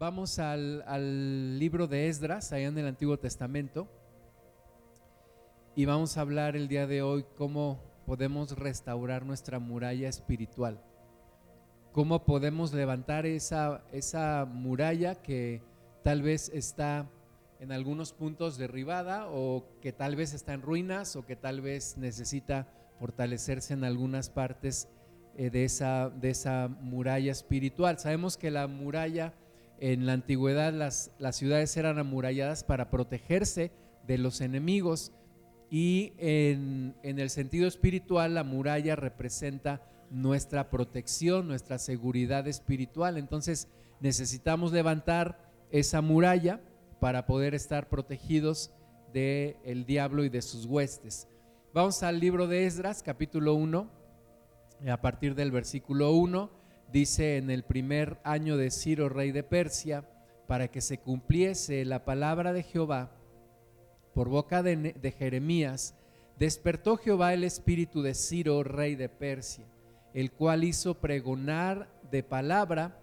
Vamos al, libro de Esdras, allá en el Antiguo Testamento, y vamos a hablar el día de hoy cómo podemos restaurar nuestra muralla espiritual, cómo podemos levantar esa, esa muralla que tal vez está en algunos puntos derribada o que tal vez está en ruinas o que tal vez necesita fortalecerse en algunas partes eh, de, esa, de esa muralla espiritual. Sabemos que la muralla en la antigüedad las, las ciudades eran amuralladas para protegerse de los enemigos y en, el sentido espiritual la muralla representa nuestra protección, nuestra seguridad espiritual. Entonces necesitamos levantar esa muralla para poder estar protegidos del el diablo y de sus huestes. Vamos al libro de Esdras, capítulo 1, a partir del versículo 1 dice en el primer año de Ciro, rey de Persia, para que se cumpliese la palabra de Jehová por boca de, Jeremías, despertó Jehová el espíritu de Ciro, rey de Persia, el cual hizo pregonar de palabra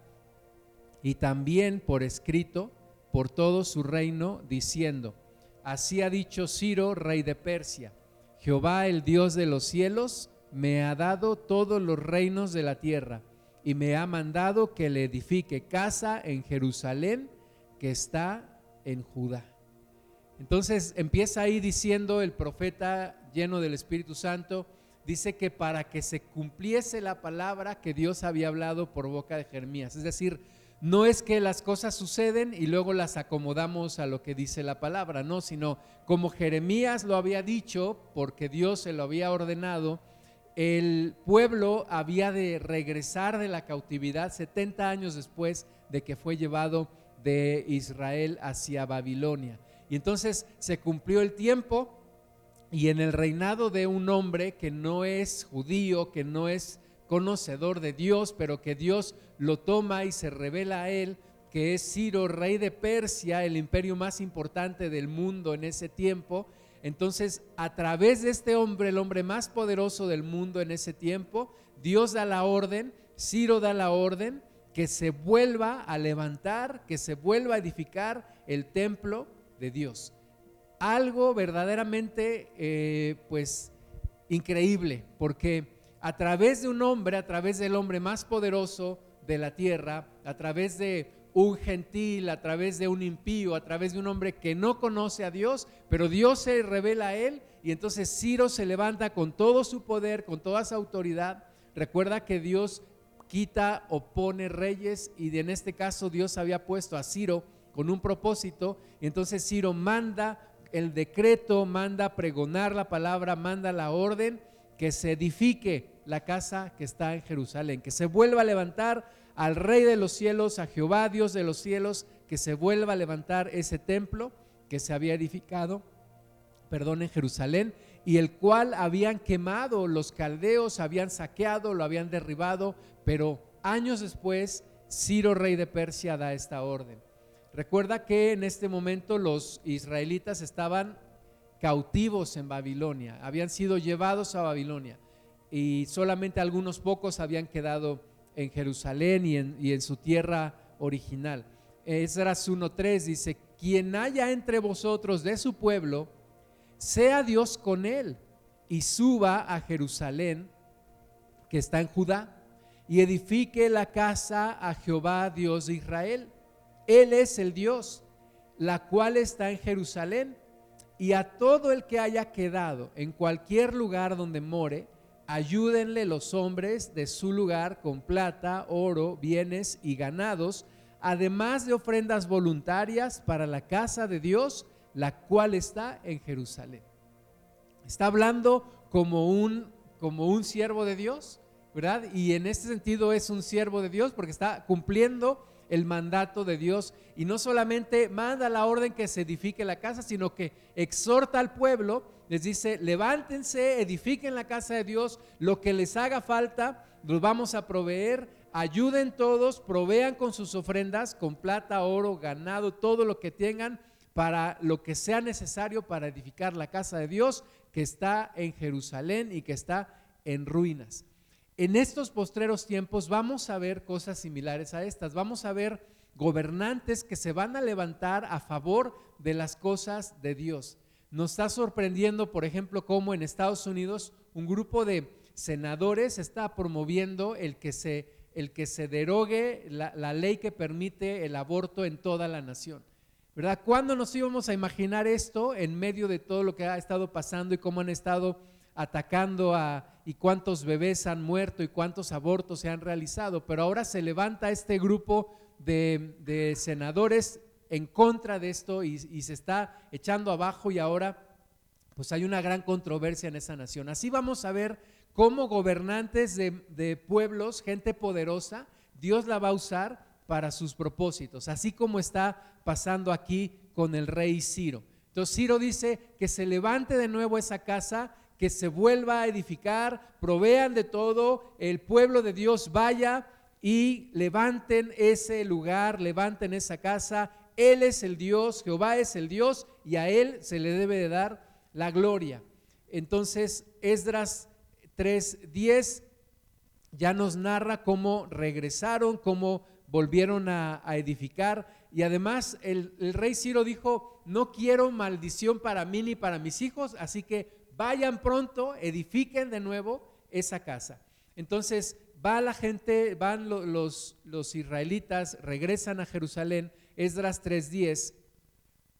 y también por escrito por todo su reino, diciendo, así ha dicho Ciro, rey de Persia, Jehová el Dios de los cielos, me ha dado todos los reinos de la tierra y me ha mandado que le edifique casa en Jerusalén que está en Judá. Entonces empieza ahí diciendo el profeta lleno del Espíritu Santo, dice que para que se cumpliese la palabra que Dios había hablado por boca de Jeremías. Es decir, no es que las cosas suceden y luego las acomodamos a lo que dice la palabra, no, sino como Jeremías lo había dicho, porque Dios se lo había ordenado, el pueblo había de regresar de la cautividad 70 años después de que fue llevado de Israel hacia Babilonia. Y entonces se cumplió el tiempo y en el reinado de un hombre que no es judío, que no es conocedor de Dios, pero que Dios lo toma y se revela a él, que es Ciro, rey de Persia, el imperio más importante del mundo en ese tiempo, entonces, a través de este hombre, el hombre más poderoso del mundo en ese tiempo, Dios da la orden, Ciro da la orden, que se vuelva a levantar, que se vuelva a edificar el templo de Dios. Algo verdaderamente, eh, pues, increíble, porque a través de un hombre, a través del hombre más poderoso de la tierra, a través de un gentil, a través de un impío, a través de un hombre que no conoce a Dios, pero Dios se revela a él y entonces Ciro se levanta con todo su poder, con toda su autoridad. Recuerda que Dios quita o pone reyes y en este caso Dios había puesto a Ciro con un propósito y entonces Ciro manda el decreto, manda pregonar la palabra, manda la orden que se edifique la casa que está en Jerusalén, que se vuelva a levantar al Rey de los cielos, a Jehová Dios de los cielos, que se vuelva a levantar ese templo que se había edificado, perdón, en Jerusalén, y el cual habían quemado, los caldeos habían saqueado, lo habían derribado, pero años después Ciro, rey de Persia, da esta orden. Recuerda que en este momento los israelitas estaban cautivos en Babilonia, habían sido llevados a Babilonia y solamente algunos pocos habían quedado en Jerusalén y en, su tierra original. Esdras 1.3 dice, quien haya entre vosotros de su pueblo, sea Dios con él y suba a Jerusalén, que está en Judá, y edifique la casa a Jehová Dios de Israel. Él es el Dios, la cual está en Jerusalén, y a todo el que haya quedado en cualquier lugar donde more, ayúdenle los hombres de su lugar con plata, oro, bienes y ganados, además de ofrendas voluntarias para la casa de Dios, la cual está en Jerusalén. Está hablando como un, como un siervo de Dios, ¿verdad? Y en este sentido es un siervo de Dios porque está cumpliendo el mandato de Dios y no solamente manda la orden que se edifique la casa, sino que exhorta al pueblo les dice, levántense, edifiquen la casa de Dios, lo que les haga falta, los vamos a proveer, ayuden todos, provean con sus ofrendas, con plata, oro, ganado, todo lo que tengan para lo que sea necesario para edificar la casa de Dios que está en Jerusalén y que está en ruinas. En estos postreros tiempos vamos a ver cosas similares a estas, vamos a ver gobernantes que se van a levantar a favor de las cosas de Dios. Nos está sorprendiendo, por ejemplo, cómo en Estados Unidos un grupo de senadores está promoviendo el que se, el que se derogue la, ley que permite el aborto en toda la nación. ¿Verdad? ¿Cuándo nos íbamos a imaginar esto en medio de todo lo que ha estado pasando y cómo han estado atacando a y cuántos bebés han muerto y cuántos abortos se han realizado? Pero ahora se levanta este grupo de, senadores en contra de esto y, se está echando abajo y ahora pues hay una gran controversia en esa nación. Así vamos a ver cómo gobernantes de, de pueblos, gente poderosa, Dios la va a usar para sus propósitos, así como está pasando aquí con el rey Ciro. Entonces Ciro dice que se levante de nuevo esa casa, que se vuelva a edificar, provean de todo, el pueblo de Dios vaya y levanten ese lugar, levanten esa casa. Él es el Dios, Jehová es el Dios y a Él se le debe de dar la gloria. Entonces Esdras 3.10 ya nos narra cómo regresaron, cómo volvieron a, edificar. Y además el, rey Ciro dijo, no quiero maldición para mí ni para mis hijos, así que vayan pronto, edifiquen de nuevo esa casa. Entonces va la gente, van los, los israelitas, regresan a Jerusalén, Esdras 3.10,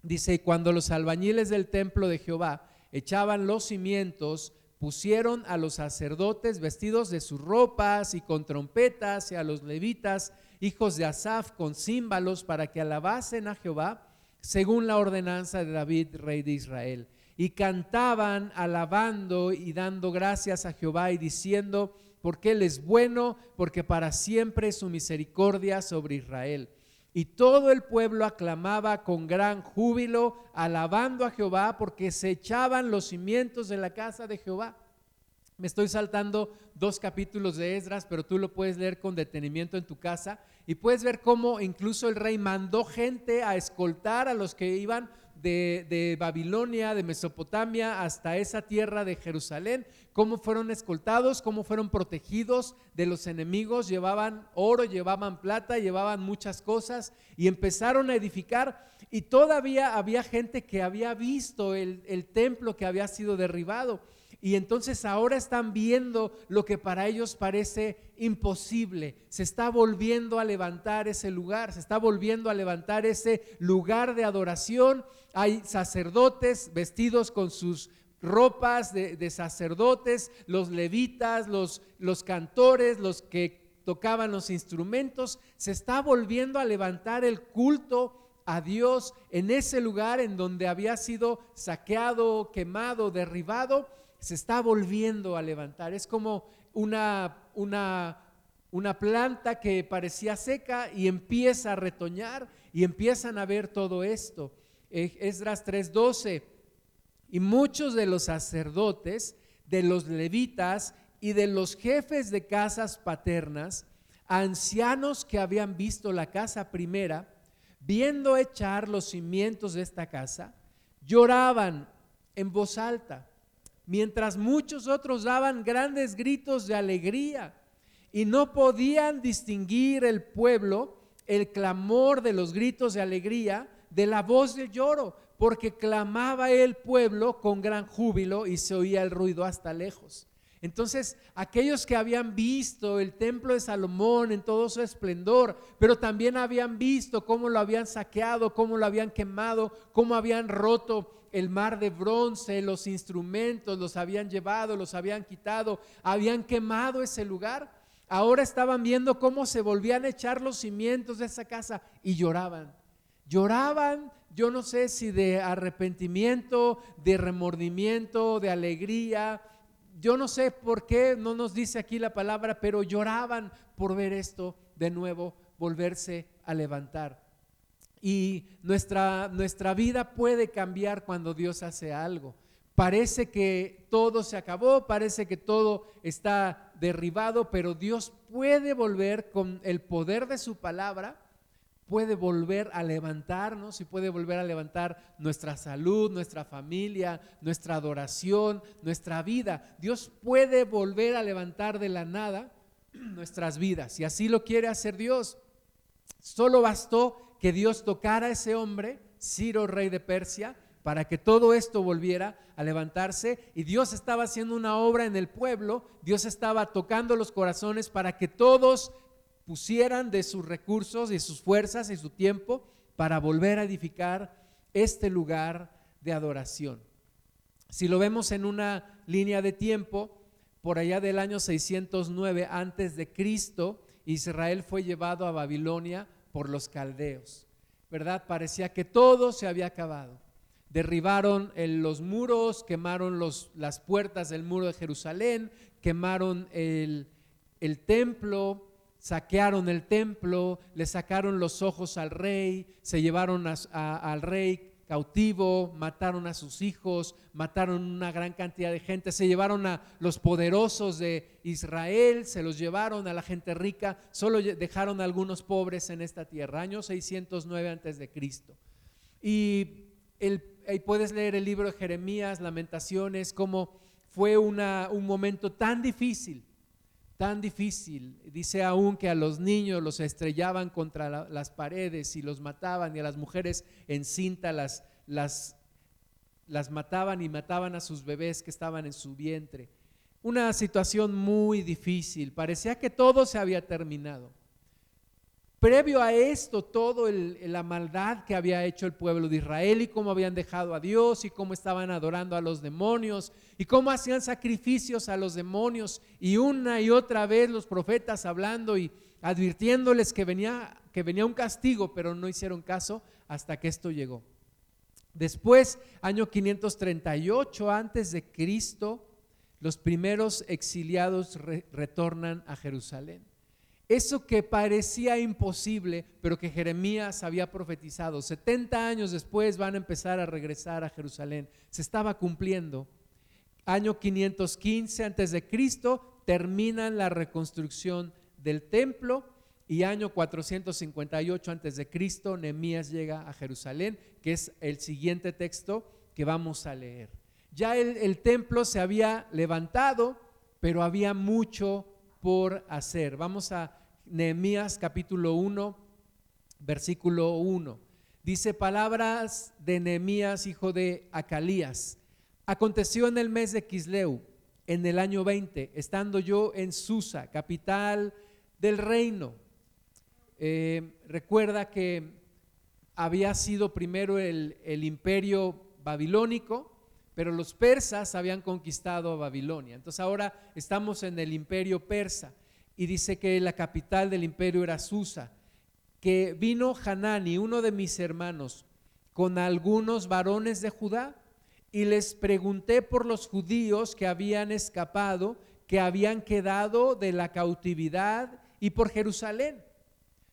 dice, y cuando los albañiles del templo de Jehová echaban los cimientos, pusieron a los sacerdotes vestidos de sus ropas y con trompetas y a los levitas hijos de Asaf, con címbalos para que alabasen a Jehová, según la ordenanza de David, rey de Israel. Y cantaban alabando y dando gracias a Jehová y diciendo, porque Él es bueno, porque para siempre es su misericordia sobre Israel. Y todo el pueblo aclamaba con gran júbilo, alabando a Jehová, porque se echaban los cimientos de la casa de Jehová. Me estoy saltando dos capítulos de Esdras, pero tú lo puedes leer con detenimiento en tu casa y puedes ver cómo incluso el rey mandó gente a escoltar a los que iban de, Babilonia, de Mesopotamia, hasta esa tierra de Jerusalén, cómo fueron escoltados, cómo fueron protegidos de los enemigos, llevaban oro, llevaban plata, llevaban muchas cosas y empezaron a edificar y todavía había gente que había visto el, el templo que había sido derribado y entonces ahora están viendo lo que para ellos parece imposible. Se está volviendo a levantar ese lugar, se está volviendo a levantar ese lugar de adoración. Hay sacerdotes vestidos con sus ropas de, sacerdotes, los levitas, los, los cantores, los que tocaban los instrumentos. Se está volviendo a levantar el culto a Dios en ese lugar en donde había sido saqueado, quemado, derribado se está volviendo a levantar. Es como una, una, una planta que parecía seca y empieza a retoñar y empiezan a ver todo esto. Esdras 3:12. Y muchos de los sacerdotes, de los levitas y de los jefes de casas paternas, ancianos que habían visto la casa primera, viendo echar los cimientos de esta casa, lloraban en voz alta mientras muchos otros daban grandes gritos de alegría y no podían distinguir el pueblo el clamor de los gritos de alegría de la voz de lloro, porque clamaba el pueblo con gran júbilo y se oía el ruido hasta lejos. Entonces, aquellos que habían visto el templo de Salomón en todo su esplendor, pero también habían visto cómo lo habían saqueado, cómo lo habían quemado, cómo habían roto el mar de bronce, los instrumentos, los habían llevado, los habían quitado, habían quemado ese lugar. Ahora estaban viendo cómo se volvían a echar los cimientos de esa casa y lloraban. Lloraban, yo no sé si de arrepentimiento, de remordimiento, de alegría. Yo no sé por qué no nos dice aquí la palabra, pero lloraban por ver esto de nuevo volverse a levantar. Y nuestra, nuestra vida puede cambiar cuando Dios hace algo. Parece que todo se acabó, parece que todo está derribado, pero Dios puede volver con el poder de su palabra, puede volver a levantarnos y puede volver a levantar nuestra salud, nuestra familia, nuestra adoración, nuestra vida. Dios puede volver a levantar de la nada nuestras vidas y así lo quiere hacer Dios. Solo bastó que Dios tocara a ese hombre, Ciro, rey de Persia, para que todo esto volviera a levantarse y Dios estaba haciendo una obra en el pueblo, Dios estaba tocando los corazones para que todos pusieran de sus recursos y sus fuerzas y su tiempo para volver a edificar este lugar de adoración. Si lo vemos en una línea de tiempo, por allá del año 609 antes de Cristo, Israel fue llevado a Babilonia por los caldeos. ¿Verdad? Parecía que todo se había acabado. Derribaron los muros, quemaron las puertas del muro de Jerusalén, quemaron el, templo, saquearon el templo, le sacaron los ojos al rey, se llevaron al rey cautivo, mataron a sus hijos, mataron una gran cantidad de gente, se llevaron a los poderosos de Israel, se los llevaron a la gente rica, solo dejaron a algunos pobres en esta tierra, año 609 antes de Cristo. Y ahí puedes leer el libro de Jeremías, Lamentaciones, cómo fue un momento tan difícil tan difícil. Dice aún que a los niños los estrellaban contra las paredes y los mataban y a las mujeres en cinta las, las, las mataban y mataban a sus bebés que estaban en su vientre. Una situación muy difícil. Parecía que todo se había terminado. Previo a esto, todo la maldad que había hecho el pueblo de Israel y cómo habían dejado a Dios y cómo estaban adorando a los demonios y cómo hacían sacrificios a los demonios y una y otra vez los profetas hablando y advirtiéndoles que venía, que venía un castigo, pero no hicieron caso hasta que esto llegó. Después, año 538 antes de Cristo, los primeros exiliados retornan a Jerusalén. Eso que parecía imposible, pero que Jeremías había profetizado, 70 años después van a empezar a regresar a Jerusalén. Se estaba cumpliendo. Año 515 antes de Cristo terminan la reconstrucción del templo y año 458 antes de Cristo Nehemías llega a Jerusalén, que es el siguiente texto que vamos a leer. Ya el, el templo se había levantado, pero había mucho por hacer. Vamos a Nehemías capítulo 1, versículo 1. Dice palabras de Nehemías, hijo de Acalías. Aconteció en el mes de Quisleu, en el año 20, estando yo en Susa, capital del reino. Eh, recuerda que había sido primero el, el imperio babilónico, pero los persas habían conquistado Babilonia. Entonces ahora estamos en el imperio persa y dice que la capital del imperio era Susa, que vino Hanani, uno de mis hermanos, con algunos varones de Judá, y les pregunté por los judíos que habían escapado, que habían quedado de la cautividad y por Jerusalén.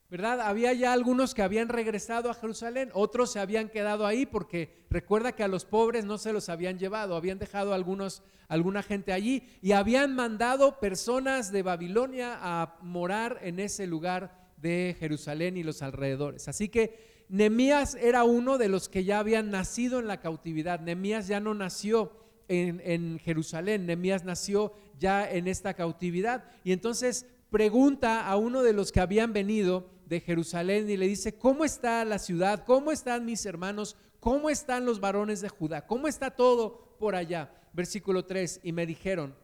¿Verdad? Había ya algunos que habían regresado a Jerusalén, otros se habían quedado ahí porque recuerda que a los pobres no se los habían llevado, habían dejado algunos, alguna gente allí y habían mandado personas de Babilonia a morar en ese lugar de Jerusalén y los alrededores. Así que Nemías era uno de los que ya habían nacido en la cautividad. Nemías ya no nació en, en Jerusalén, Nemías nació ya en esta cautividad. Y entonces pregunta a uno de los que habían venido, de Jerusalén y le dice, ¿cómo está la ciudad? ¿Cómo están mis hermanos? ¿Cómo están los varones de Judá? ¿Cómo está todo por allá? Versículo 3, y me dijeron,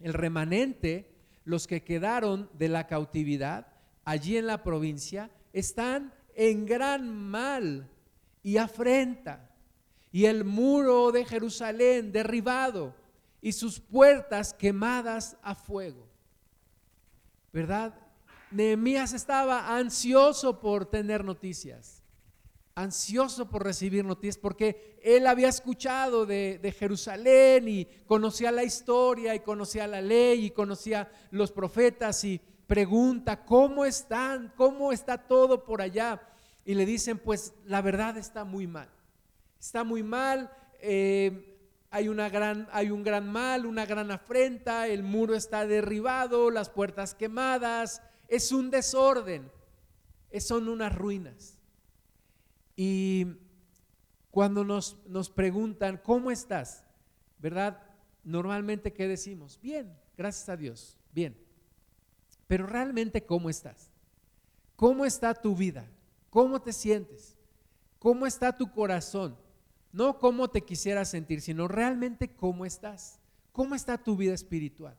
el remanente, los que quedaron de la cautividad allí en la provincia, están en gran mal y afrenta, y el muro de Jerusalén derribado y sus puertas quemadas a fuego. ¿Verdad? Nehemías estaba ansioso por tener noticias, ansioso por recibir noticias, porque él había escuchado de, Jerusalén y conocía la historia y conocía la ley y conocía los profetas y pregunta, ¿cómo están? ¿Cómo está todo por allá? Y le dicen, pues la verdad está muy mal, está muy mal. Eh, hay, una gran, hay un gran mal, una gran afrenta, el muro está derribado, las puertas quemadas, es un desorden, son unas ruinas. Y cuando nos, nos preguntan, ¿cómo estás? ¿Verdad? Normalmente, ¿qué decimos? Bien, gracias a Dios, bien. Pero realmente, ¿cómo estás? ¿Cómo está tu vida? ¿Cómo te sientes? ¿Cómo está tu corazón? No cómo te quisieras sentir, sino realmente cómo estás. ¿Cómo está tu vida espiritual?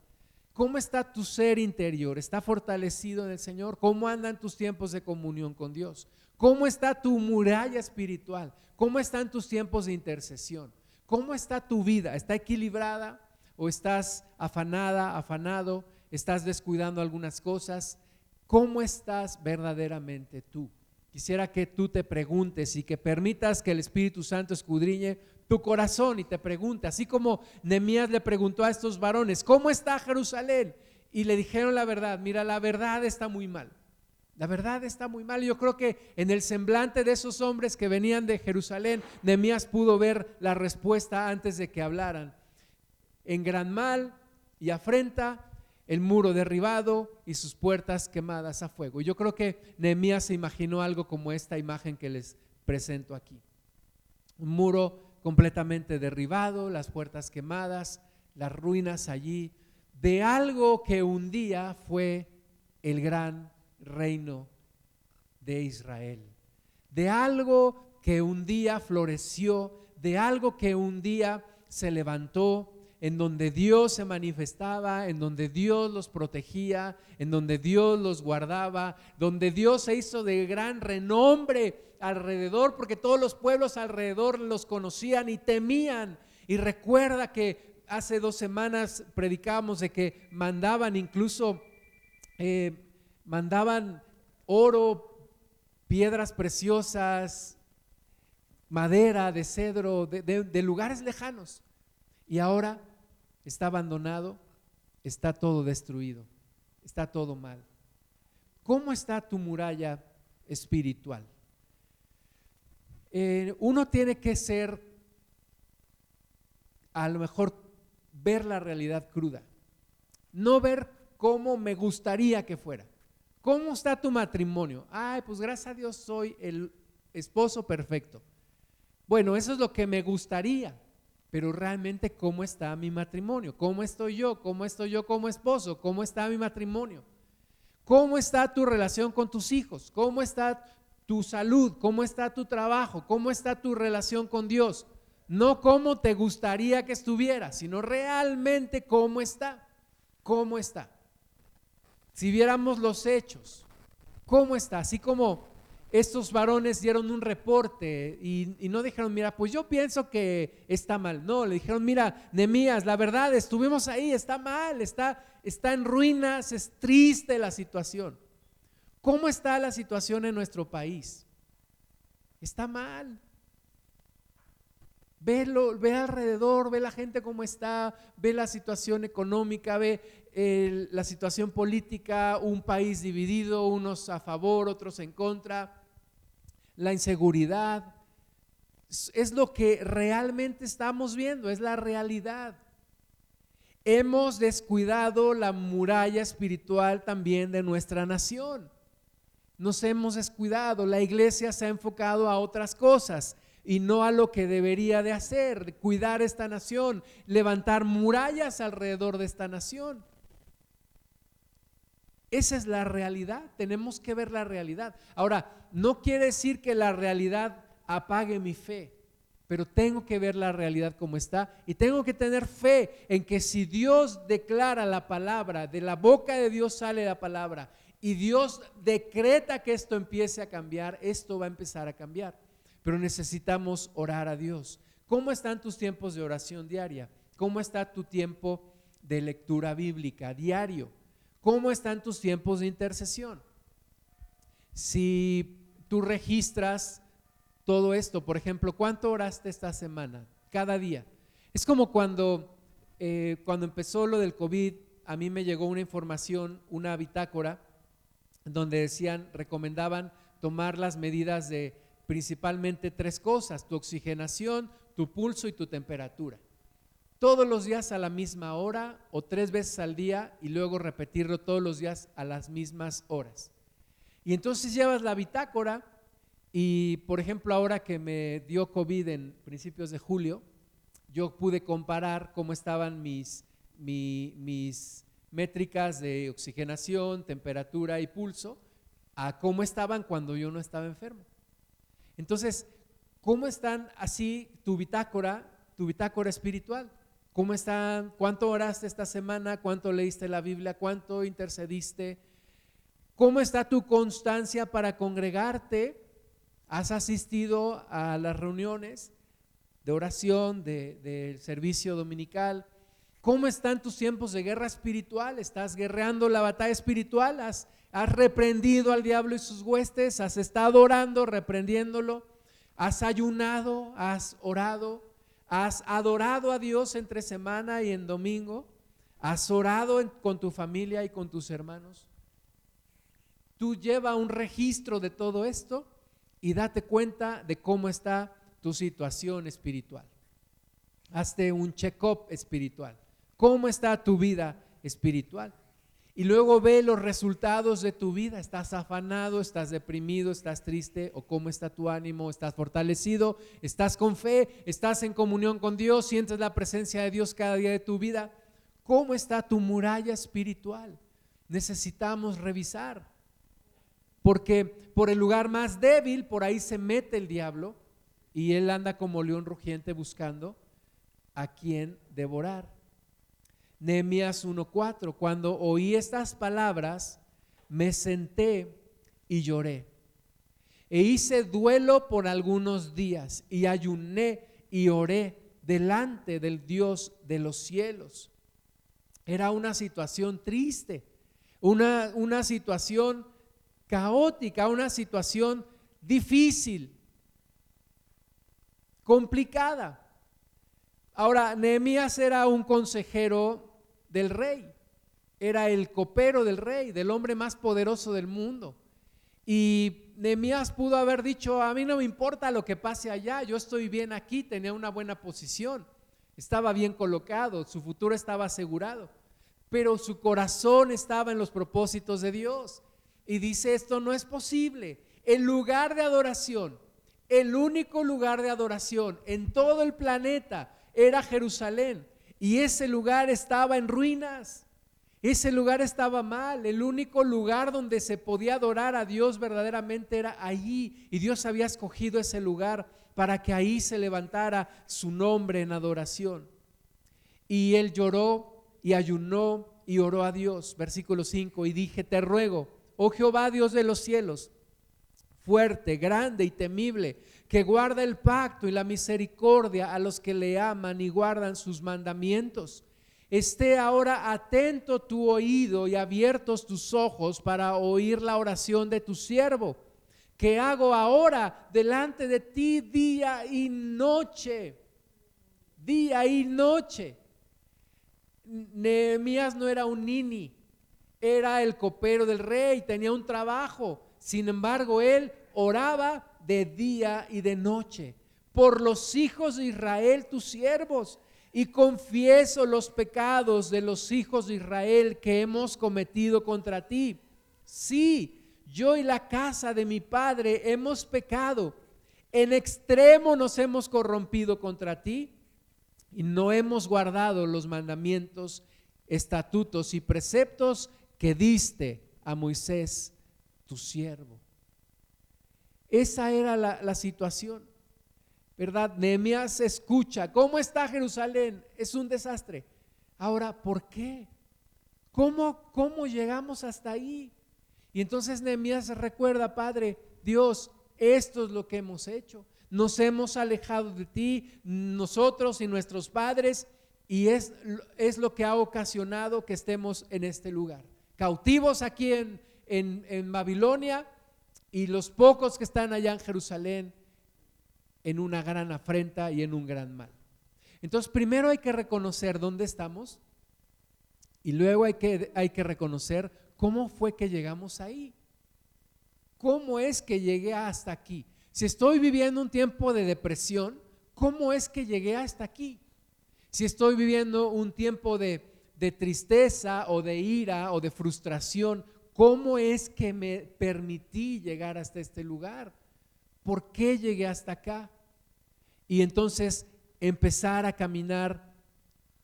¿Cómo está tu ser interior? ¿Está fortalecido en el Señor? ¿Cómo andan tus tiempos de comunión con Dios? ¿Cómo está tu muralla espiritual? ¿Cómo están tus tiempos de intercesión? ¿Cómo está tu vida? ¿Está equilibrada o estás afanada, afanado? ¿Estás descuidando algunas cosas? ¿Cómo estás verdaderamente tú? Quisiera que tú te preguntes y que permitas que el Espíritu Santo escudriñe tu corazón y te pregunte, así como Nemías le preguntó a estos varones, ¿cómo está Jerusalén? Y le dijeron la verdad, mira, la verdad está muy mal. La verdad está muy mal. Yo creo que en el semblante de esos hombres que venían de Jerusalén, Nemías pudo ver la respuesta antes de que hablaran. En gran mal y afrenta, el muro derribado y sus puertas quemadas a fuego. Yo creo que Nehemías se imaginó algo como esta imagen que les presento aquí. Un muro completamente derribado, las puertas quemadas, las ruinas allí, de algo que un día fue el gran reino de Israel, de algo que un día floreció, de algo que un día se levantó, en donde Dios se manifestaba, en donde Dios los protegía, en donde Dios los guardaba, donde Dios se hizo de gran renombre alrededor, porque todos los pueblos alrededor los conocían y temían. Y recuerda que hace dos semanas predicábamos de que mandaban incluso, eh, mandaban oro, piedras preciosas, madera de cedro, de lugares lejanos. Y ahora está abandonado, está todo destruido, está todo mal. ¿Cómo está tu muralla espiritual? Eh, uno tiene que ser, a lo mejor, ver la realidad cruda, no ver cómo me gustaría que fuera. ¿Cómo está tu matrimonio? Ay, pues gracias a Dios soy el esposo perfecto. Bueno, eso es lo que me gustaría pero realmente cómo está mi matrimonio, cómo estoy yo, cómo estoy yo como esposo, cómo está mi matrimonio, cómo está tu relación con tus hijos, cómo está tu salud, cómo está tu trabajo, cómo está tu relación con Dios. No cómo te gustaría que estuviera, sino realmente cómo está, cómo está. Si viéramos los hechos, cómo está, así como estos varones dieron un reporte y, no dijeron, mira, pues yo pienso que está mal. No, le dijeron, mira, Nemías, la verdad, estuvimos ahí, está mal, está, está en ruinas, es triste la situación. ¿Cómo está la situación en nuestro país? Está mal. Velo, ve alrededor, ve la gente cómo está, ve la situación económica, ve la situación política, un país dividido, unos a favor, otros en contra la inseguridad, es lo que realmente estamos viendo, es la realidad. Hemos descuidado la muralla espiritual también de nuestra nación. Nos hemos descuidado, la iglesia se ha enfocado a otras cosas y no a lo que debería de hacer, cuidar esta nación, levantar murallas alrededor de esta nación. Esa es la realidad, tenemos que ver la realidad. Ahora, no quiere decir que la realidad apague mi fe, pero tengo que ver la realidad como está y tengo que tener fe en que si Dios declara la palabra, de la boca de Dios sale la palabra y Dios decreta que esto empiece a cambiar, esto va a empezar a cambiar. Pero necesitamos orar a Dios. ¿Cómo están tus tiempos de oración diaria? ¿Cómo está tu tiempo de lectura bíblica diario? ¿Cómo están tus tiempos de intercesión? Si tú registras todo esto, por ejemplo, ¿cuánto oraste esta semana? Cada día. Es como cuando, eh, cuando empezó lo del COVID, a mí me llegó una información, una bitácora, donde decían, recomendaban tomar las medidas de principalmente tres cosas, tu oxigenación, tu pulso y tu temperatura todos los días a la misma hora o tres veces al día y luego repetirlo todos los días a las mismas horas. Y entonces llevas la bitácora y, por ejemplo, ahora que me dio COVID en principios de julio, yo pude comparar cómo estaban mis, mis métricas de oxigenación, temperatura y pulso a cómo estaban cuando yo no estaba enfermo. Entonces, ¿cómo están así tu bitácora, tu bitácora espiritual? ¿Cómo están? ¿Cuánto oraste esta semana? ¿Cuánto leíste la Biblia? ¿Cuánto intercediste? ¿Cómo está tu constancia para congregarte? ¿Has asistido a las reuniones de oración, de, servicio dominical? ¿Cómo están tus tiempos de guerra espiritual? ¿Estás guerreando la batalla espiritual? ¿Has, ¿Has reprendido al diablo y sus huestes? ¿Has estado orando, reprendiéndolo? ¿Has ayunado? ¿Has orado? ¿Has adorado a Dios entre semana y en domingo? ¿Has orado con tu familia y con tus hermanos? Tú lleva un registro de todo esto y date cuenta de cómo está tu situación espiritual. Hazte un check-up espiritual. ¿Cómo está tu vida espiritual? Y luego ve los resultados de tu vida. ¿Estás afanado? ¿Estás deprimido? ¿Estás triste? ¿O cómo está tu ánimo? ¿Estás fortalecido? ¿Estás con fe? ¿Estás en comunión con Dios? ¿Sientes la presencia de Dios cada día de tu vida? ¿Cómo está tu muralla espiritual? Necesitamos revisar. Porque por el lugar más débil, por ahí se mete el diablo y él anda como león rugiente buscando a quien devorar. Nehemías 1:4, cuando oí estas palabras, me senté y lloré. E hice duelo por algunos días y ayuné y oré delante del Dios de los cielos. Era una situación triste, una, una situación caótica, una situación difícil, complicada. Ahora, Nehemías era un consejero del rey. Era el copero del rey, del hombre más poderoso del mundo. Y Nehemías pudo haber dicho, a mí no me importa lo que pase allá, yo estoy bien aquí, tenía una buena posición, estaba bien colocado, su futuro estaba asegurado, pero su corazón estaba en los propósitos de Dios. Y dice, esto no es posible. El lugar de adoración, el único lugar de adoración en todo el planeta era Jerusalén. Y ese lugar estaba en ruinas. Ese lugar estaba mal. El único lugar donde se podía adorar a Dios verdaderamente era allí. Y Dios había escogido ese lugar para que ahí se levantara su nombre en adoración. Y él lloró y ayunó y oró a Dios. Versículo 5. Y dije, te ruego, oh Jehová Dios de los cielos, fuerte, grande y temible que guarda el pacto y la misericordia a los que le aman y guardan sus mandamientos. Esté ahora atento tu oído y abiertos tus ojos para oír la oración de tu siervo, que hago ahora delante de ti día y noche, día y noche. Nehemías no era un nini, era el copero del rey, tenía un trabajo. Sin embargo, él oraba de día y de noche por los hijos de Israel, tus siervos, y confieso los pecados de los hijos de Israel que hemos cometido contra ti. Sí, yo y la casa de mi padre hemos pecado, en extremo nos hemos corrompido contra ti y no hemos guardado los mandamientos, estatutos y preceptos que diste a Moisés, tu siervo. Esa era la, situación, ¿verdad? Nehemías escucha, ¿cómo está Jerusalén? Es un desastre. Ahora, ¿por qué? ¿Cómo, cómo llegamos hasta ahí? Y entonces Nehemías recuerda, Padre, Dios, esto es lo que hemos hecho. Nos hemos alejado de ti, nosotros y nuestros padres, y es, es lo que ha ocasionado que estemos en este lugar. Cautivos aquí en, en, en Babilonia, y los pocos que están allá en Jerusalén en una gran afrenta y en un gran mal. Entonces, primero hay que reconocer dónde estamos y luego hay que, hay que reconocer cómo fue que llegamos ahí. ¿Cómo es que llegué hasta aquí? Si estoy viviendo un tiempo de depresión, ¿cómo es que llegué hasta aquí? Si estoy viviendo un tiempo de, de tristeza o de ira o de frustración, ¿Cómo es que me permití llegar hasta este lugar? ¿Por qué llegué hasta acá? Y entonces empezar a caminar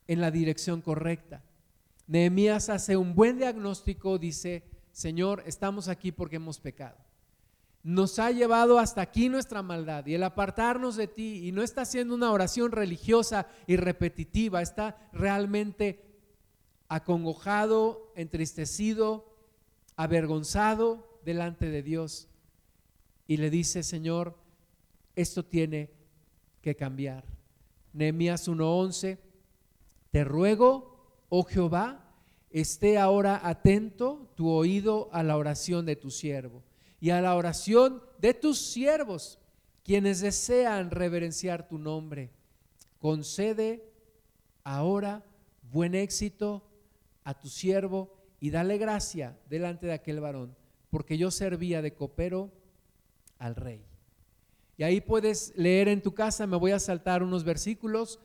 en la dirección correcta. Nehemías hace un buen diagnóstico, dice, Señor, estamos aquí porque hemos pecado. Nos ha llevado hasta aquí nuestra maldad y el apartarnos de ti y no está siendo una oración religiosa y repetitiva, está realmente acongojado, entristecido, avergonzado delante de Dios. Y le dice, Señor, esto tiene que cambiar. Nehemías 1:11, te ruego, oh Jehová, esté ahora atento tu oído a la oración de tu siervo y a la oración de tus siervos, quienes desean reverenciar tu nombre. Concede ahora buen éxito a tu siervo y dale gracia delante de aquel varón, porque yo servía de copero al rey. Y ahí puedes leer en tu casa, me voy a saltar unos versículos.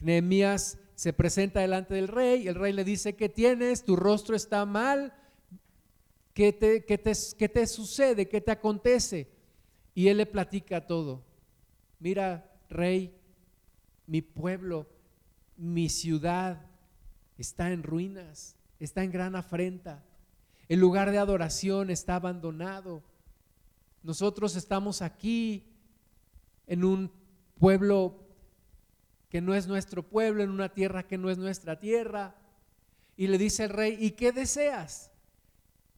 Nehemías se presenta delante del rey, el rey le dice, ¿qué tienes? Tu rostro está mal, ¿qué te, qué te, qué te sucede? ¿Qué te acontece? Y él le platica todo. Mira, rey, mi pueblo, mi ciudad está en ruinas, está en gran afrenta. El lugar de adoración está abandonado. Nosotros estamos aquí en un pueblo que no es nuestro pueblo, en una tierra que no es nuestra tierra. Y le dice el rey, ¿y qué deseas?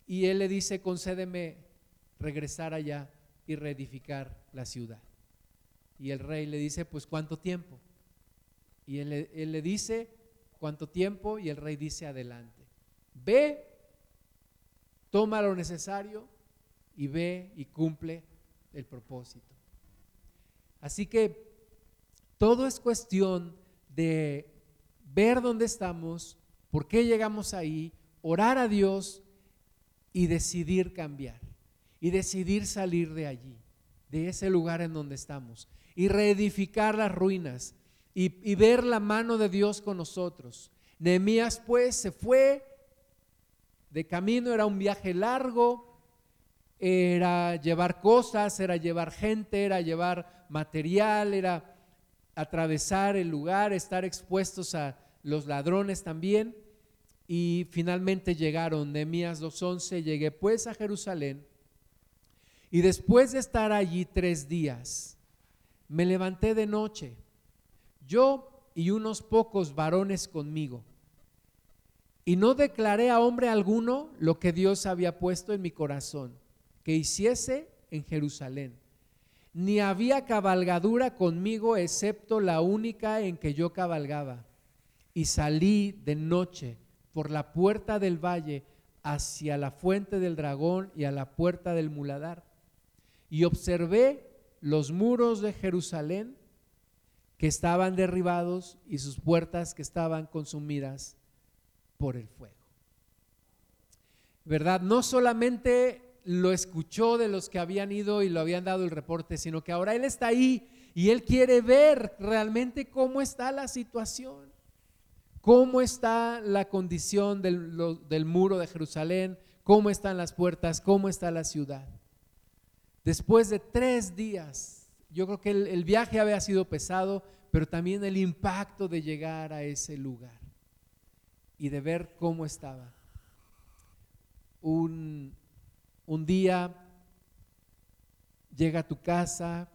Y él le dice, concédeme regresar allá y reedificar la ciudad. Y el rey le dice, pues ¿cuánto tiempo? Y él, él le dice, ¿cuánto tiempo? Y el rey dice, adelante. Ve, toma lo necesario y ve y cumple el propósito. Así que todo es cuestión de ver dónde estamos, por qué llegamos ahí, orar a Dios y decidir cambiar y decidir salir de allí, de ese lugar en donde estamos y reedificar las ruinas y, ver la mano de Dios con nosotros. Nehemías pues se fue de camino, era un viaje largo, era llevar cosas, era llevar gente, era llevar material, era atravesar el lugar, estar expuestos a los ladrones también. Y finalmente llegaron, Nehemías 2.11, llegué pues a Jerusalén. Y después de estar allí tres días, me levanté de noche, yo y unos pocos varones conmigo. Y no declaré a hombre alguno lo que Dios había puesto en mi corazón, que hiciese en Jerusalén ni había cabalgadura conmigo excepto la única en que yo cabalgaba. Y salí de noche por la puerta del valle hacia la fuente del dragón y a la puerta del muladar. Y observé los muros de Jerusalén que estaban derribados y sus puertas que estaban consumidas por el fuego. ¿Verdad? No solamente lo escuchó de los que habían ido y lo habían dado el reporte, sino que ahora Él está ahí y Él quiere ver realmente cómo está la situación, cómo está la condición del, muro de Jerusalén, cómo están las puertas, cómo está la ciudad. Después de tres días, yo creo que el, viaje había sido pesado, pero también el impacto de llegar a ese lugar y de ver cómo estaba. Un, un día llega a tu casa,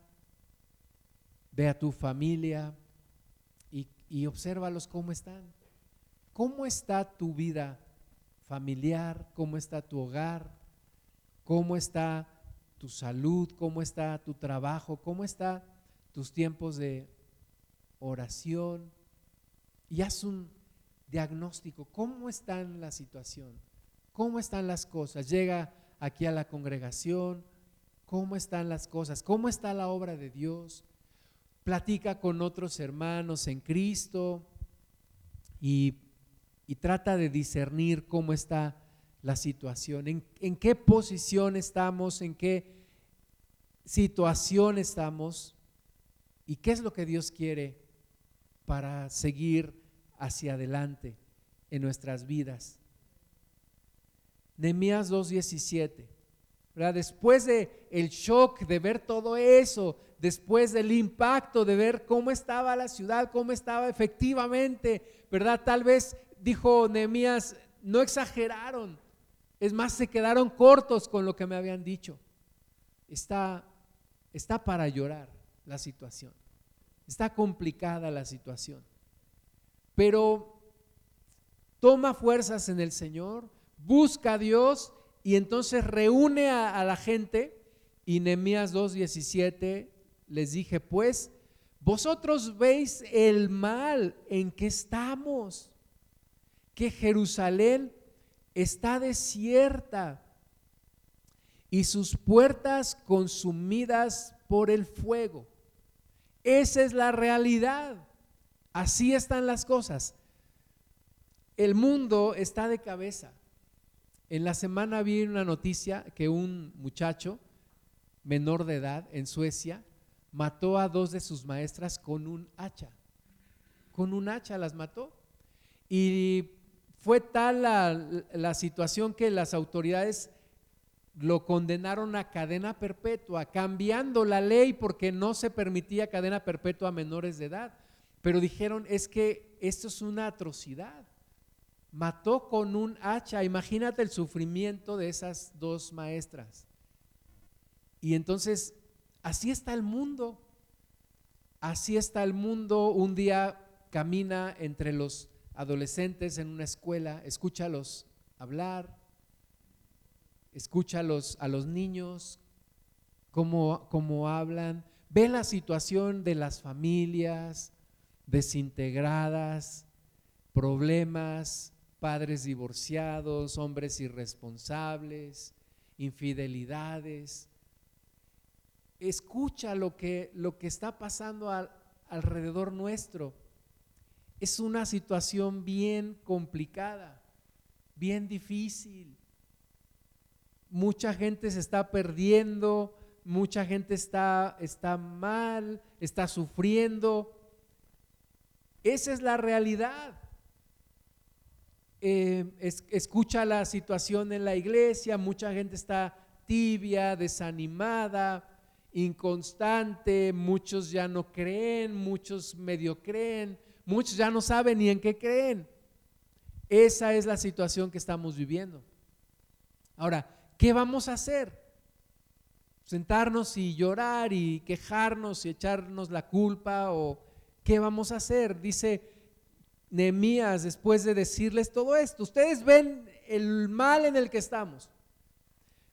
ve a tu familia y, y obsérvalos cómo están. ¿Cómo está tu vida familiar? ¿Cómo está tu hogar? ¿Cómo está tu salud? ¿Cómo está tu trabajo? ¿Cómo están tus tiempos de oración? Y haz un diagnóstico. ¿Cómo está la situación? ¿Cómo están las cosas? Llega aquí a la congregación, cómo están las cosas, cómo está la obra de Dios. Platica con otros hermanos en Cristo y, trata de discernir cómo está la situación, en, en qué posición estamos, en qué situación estamos y qué es lo que Dios quiere para seguir hacia adelante en nuestras vidas. Nehemías 2:17. Después de el shock de ver todo eso, después del impacto de ver cómo estaba la ciudad, cómo estaba efectivamente, ¿verdad? Tal vez dijo Nehemías, no exageraron. Es más, se quedaron cortos con lo que me habían dicho. Está, está para llorar la situación. Está complicada la situación. Pero toma fuerzas en el Señor, busca a Dios y entonces reúne a, la gente. Y Nehemías 2:17 les dije, pues, vosotros veis el mal en que estamos, que Jerusalén está desierta y sus puertas consumidas por el fuego. Esa es la realidad. Así están las cosas. El mundo está de cabeza. En la semana vi una noticia que un muchacho menor de edad en Suecia mató a dos de sus maestras con un hacha. Con un hacha las mató. Y fue tal la, situación que las autoridades lo condenaron a cadena perpetua, cambiando la ley porque no se permitía cadena perpetua a menores de edad. Pero dijeron, es que esto es una atrocidad. Mató con un hacha, imagínate el sufrimiento de esas dos maestras. Y entonces, así está el mundo. Así está el mundo. Un día camina entre los adolescentes en una escuela, escúchalos hablar, escúchalos a los niños, cómo, cómo hablan, ve la situación de las familias desintegradas, problemas, padres divorciados, hombres irresponsables, infidelidades. Escucha lo que, lo que está pasando alrededor nuestro es una situación bien complicada, bien difícil. Mucha gente se está perdiendo, mucha gente está, está mal, está sufriendo. Esa es la realidad. Eh, escucha la situación en la iglesia, mucha gente está tibia, desanimada, inconstante, muchos ya no creen, muchos medio creen, Muchos ya no saben ni en qué creen. Esa es la situación que estamos viviendo. Ahora, ¿qué vamos a hacer? ¿Sentarnos y llorar y quejarnos y echarnos la culpa? ¿O qué vamos a hacer? Dice Nehemías después de decirles todo esto. Ustedes ven el mal en el que estamos.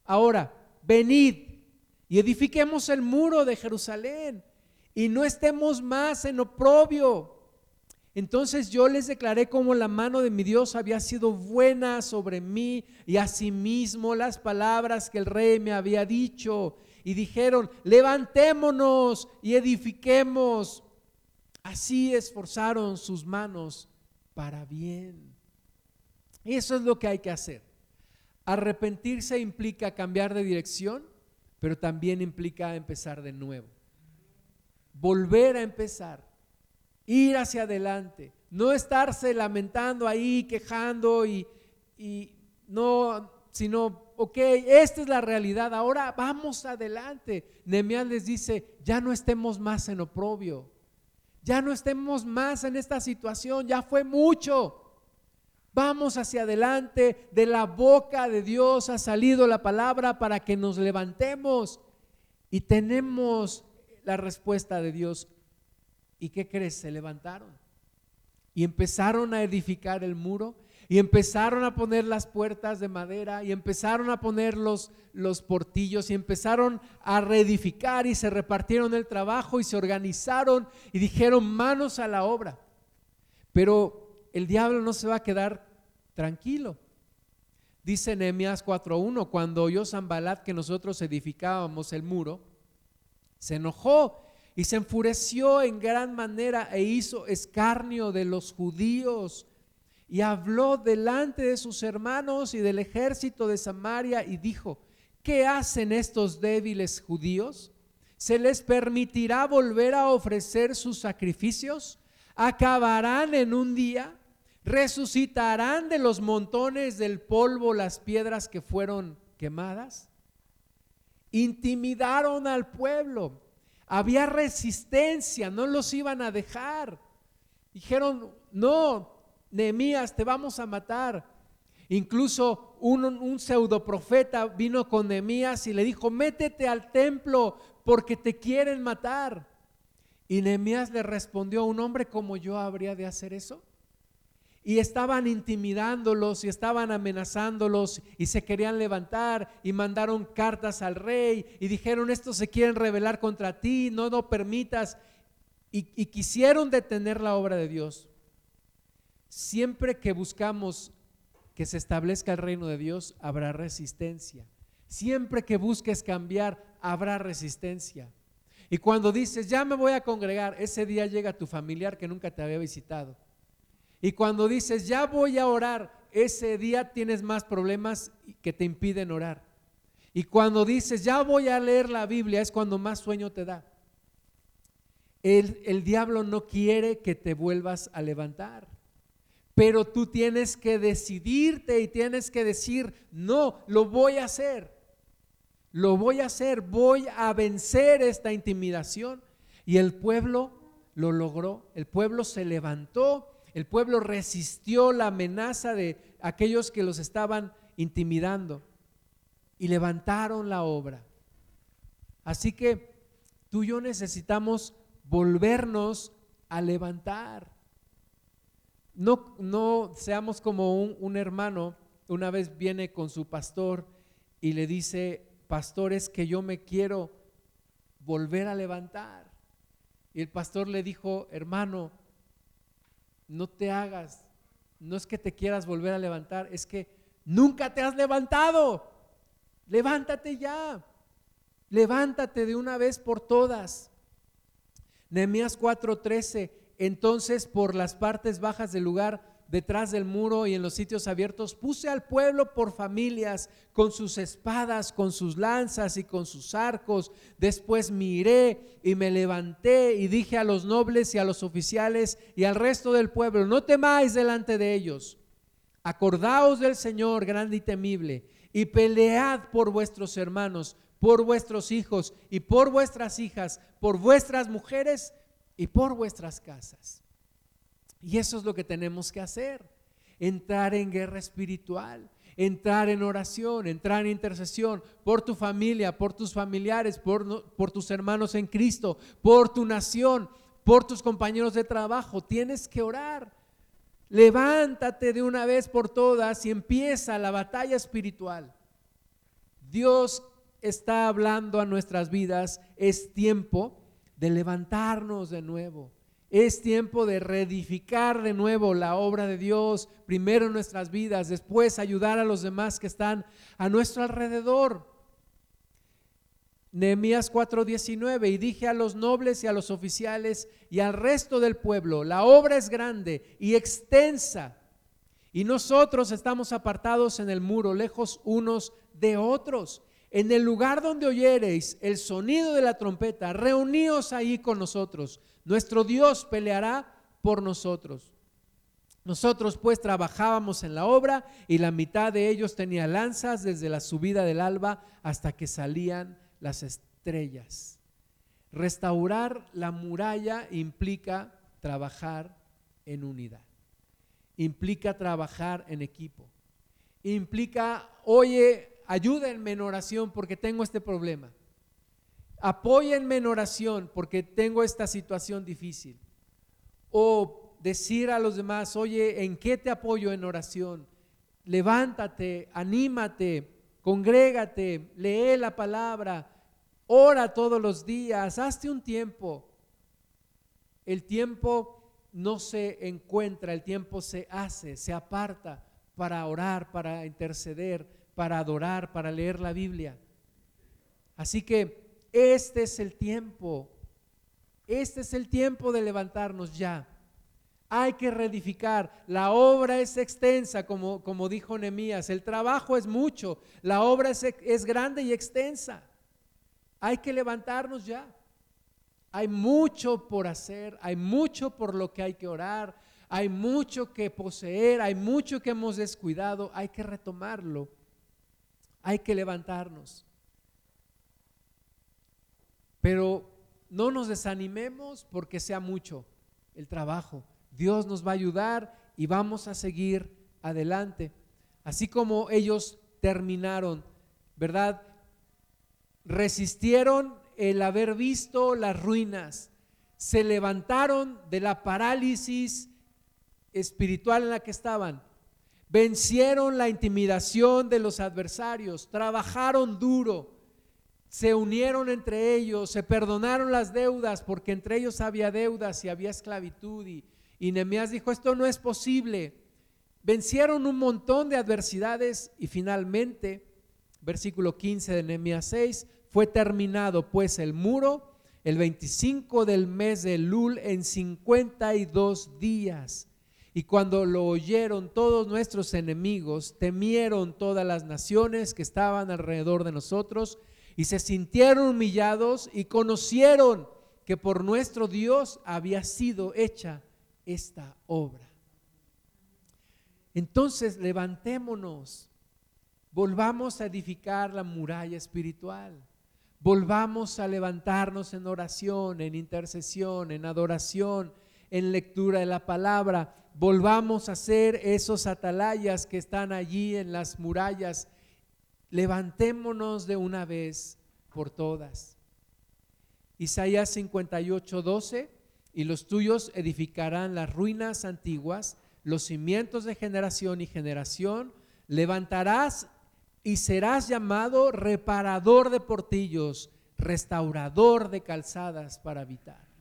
Ahora, venid y edifiquemos el muro de Jerusalén y no estemos más en oprobio entonces yo les declaré como la mano de mi Dios había sido buena sobre mí y asimismo las palabras que el rey me había dicho. Y dijeron, levantémonos y edifiquemos. Así esforzaron sus manos para bien. Eso es lo que hay que hacer. Arrepentirse implica cambiar de dirección, pero también implica empezar de nuevo. Volver a empezar ir hacia adelante, no estarse lamentando ahí, quejando y, no, sino, ok, esta es la realidad, ahora vamos adelante. Nehemías les dice, ya no estemos más en oprobio, ya no estemos más en esta situación, ya fue mucho. Vamos hacia adelante, de la boca de Dios ha salido la palabra para que nos levantemos y tenemos la respuesta de Dios ¿Y qué crees? Se levantaron y empezaron a edificar el muro y empezaron a poner las puertas de madera y empezaron a poner los, los portillos y empezaron a reedificar y se repartieron el trabajo y se organizaron y dijeron manos a la obra. Pero el diablo no se va a quedar tranquilo. Dice Nehemías 4.1, cuando oyó Zambalat que nosotros edificábamos el muro, se enojó y se enfureció en gran manera e hizo escarnio de los judíos y habló delante de sus hermanos y del ejército de Samaria y dijo, ¿qué hacen estos débiles judíos? ¿Se les permitirá volver a ofrecer sus sacrificios? ¿Acabarán en un día? ¿Resucitarán de los montones del polvo las piedras que fueron quemadas? Intimidaron al pueblo había resistencia, no los iban a dejar. Dijeron, no, Nehemías, te vamos a matar. Incluso un, un pseudo profeta vino con Nehemías y le dijo, métete al templo porque te quieren matar. Y Nehemías le respondió, ¿un hombre como yo habría de hacer eso? Y estaban intimidándolos y estaban amenazándolos y se querían levantar y mandaron cartas al rey y dijeron, estos se quieren rebelar contra ti, no lo permitas. Y quisieron detener la obra de Dios. Siempre que buscamos que se establezca el reino de Dios, habrá resistencia. Siempre que busques cambiar, habrá resistencia. Y cuando dices, ya me voy a congregar, ese día llega tu familiar que nunca te había visitado. Y cuando dices, ya voy a orar, ese día tienes más problemas que te impiden orar. Y cuando dices, ya voy a leer la Biblia, es cuando más sueño te da. El, el diablo no quiere que te vuelvas a levantar. Pero tú tienes que decidirte y tienes que decir, no, lo voy a hacer. Lo voy a hacer, voy a vencer esta intimidación. Y el pueblo lo logró, el pueblo se levantó, el pueblo resistió la amenaza de aquellos que los estaban intimidando y levantaron la obra. Así que tú y yo necesitamos volvernos a levantar. No, no seamos como un, hermano, una vez viene con su pastor y le dice, pastor, es que yo me quiero volver a levantar. Y el pastor le dijo, hermano, no te hagas, no es que te quieras volver a levantar, es que nunca te has levantado. Levántate ya, levántate de una vez por todas. Nehemías 4:13 entonces por las partes bajas del lugar, detrás del muro y en los sitios abiertos, puse al pueblo por familias, con sus espadas, con sus lanzas y con sus arcos. Después miré y me levanté y dije a los nobles y a los oficiales y al resto del pueblo, no temáis delante de ellos. Acordaos del Señor grande y temible y pelead por vuestros hermanos, por vuestros hijos y por vuestras hijas, por vuestras mujeres y por vuestras casas. Y eso es lo que tenemos que hacer, entrar en guerra espiritual, entrar en oración, entrar en intercesión por tu familia, por tus familiares, por, por tus hermanos en Cristo, por tu nación, por tus compañeros de trabajo. Tienes que orar. Levántate de una vez por todas y empieza la batalla espiritual. Dios está hablando a nuestras vidas. Es tiempo de levantarnos de nuevo. Es tiempo de reedificar de nuevo la obra de Dios, primero en nuestras vidas, después ayudar a los demás que están a nuestro alrededor. Nehemías 4:19, y dije a los nobles y a los oficiales y al resto del pueblo, la obra es grande y extensa, y nosotros estamos apartados en el muro, lejos unos de otros en el lugar donde oyereis el sonido de la trompeta, reuníos ahí con nosotros. Nuestro Dios peleará por nosotros. Nosotros pues trabajábamos en la obra y la mitad de ellos tenía lanzas desde la subida del alba hasta que salían las estrellas. Restaurar la muralla implica trabajar en unidad, implica trabajar en equipo, implica, oye, ayúdenme en oración porque tengo este problema. Apóyenme en oración porque tengo esta situación difícil. O decir a los demás, oye, ¿en qué te apoyo en oración? Levántate, anímate, congrégate, lee la palabra, ora todos los días, hazte un tiempo. El tiempo no se encuentra, el tiempo se hace, se aparta para orar, para interceder, para adorar, para leer la Biblia. Así que este es el tiempo, este es el tiempo de levantarnos ya. Hay que reedificar. La obra es extensa, como, como dijo Nehemías. El trabajo es mucho. La obra es, es grande y extensa. Hay que levantarnos ya. Hay mucho por hacer, hay mucho por lo que hay que orar, hay mucho que poseer, hay mucho que hemos descuidado, hay que retomarlo hay que levantarnos. Pero no nos desanimemos porque sea mucho el trabajo. Dios nos va a ayudar y vamos a seguir adelante. así como ellos terminaron, ¿verdad? Resistieron el haber visto las ruinas, se levantaron de la parálisis espiritual en la que estaban, vencieron la intimidación de los adversarios, trabajaron duro, se unieron entre ellos, se perdonaron las deudas, porque entre ellos había deudas y había esclavitud. Y, y dijo, esto no es posible. Vencieron un montón de adversidades y finalmente, versículo 15 de Nehemías 6, fue terminado pues el muro el 25 del mes de Lul en 52 días. Y cuando lo oyeron todos nuestros enemigos, temieron todas las naciones que estaban alrededor de nosotros y se sintieron humillados y conocieron que por nuestro Dios había sido hecha esta obra. Entonces levantémonos, volvamos a edificar la muralla espiritual, volvamos a levantarnos en oración, en intercesión, en adoración, en lectura de la palabra, volvamos a ser esos atalayas que están allí en las murallas levantémonos de una vez por todas. Isaías 58, 12, y los tuyos edificarán las ruinas antiguas, los cimientos de generación y generación, levantarás y serás llamado reparador de portillos, restaurador de calzadas para habitar.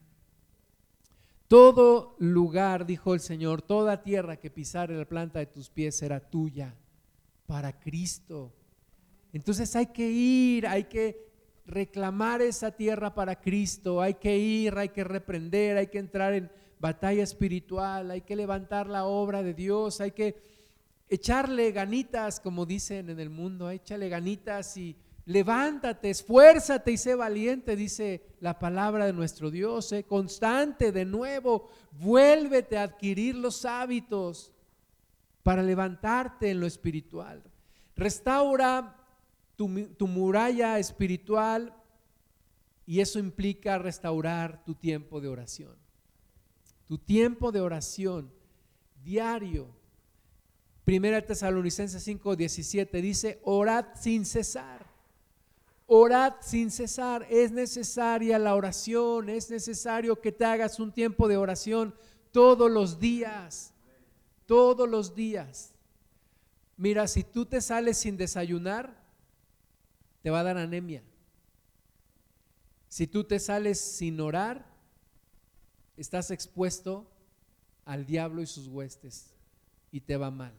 Todo lugar, dijo el Señor, toda tierra que pisare la planta de tus pies será tuya para Cristo. Entonces hay que ir, hay que reclamar esa tierra para Cristo, hay que ir, hay que reprender, hay que entrar en batalla espiritual, hay que levantar la obra de Dios, hay que echarle ganitas, como dicen en el mundo, échale ganitas y levántate, esfuérzate y sé valiente, dice la palabra de nuestro Dios, sé constante de nuevo, vuélvete a adquirir los hábitos para levantarte en lo espiritual. Restaura tu, muralla espiritual y eso implica restaurar tu tiempo de oración. Tu tiempo de oración diario. Primera Tesalonicenses 5, 17 dice, orad sin cesar. Orad sin cesar. Es necesaria la oración, es necesario que te hagas un tiempo de oración todos los días. Todos los días. Mira, si tú te sales sin desayunar, te va a dar anemia. Si tú te sales sin orar, estás expuesto al diablo y sus huestes y te va mal.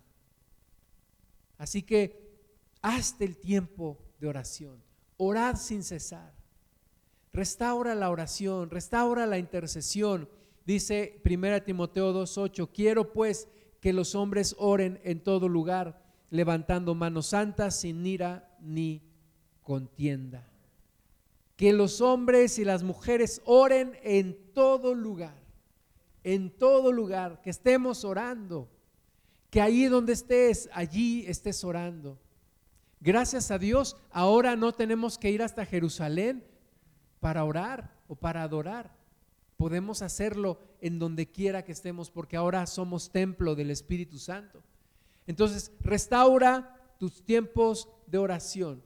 Así que hazte el tiempo de oración. Orad sin cesar. Restaura la oración, restaura la intercesión. Dice 1 Timoteo 2.8, quiero pues que los hombres oren en todo lugar, levantando manos santas sin ira ni contienda. Que los hombres y las mujeres oren en todo lugar, en todo lugar, que estemos orando, que ahí donde estés, allí estés orando. Gracias a Dios, ahora no tenemos que ir hasta Jerusalén para orar o para adorar. Podemos hacerlo en donde quiera que estemos porque ahora somos templo del Espíritu Santo. Entonces, restaura tus tiempos de oración.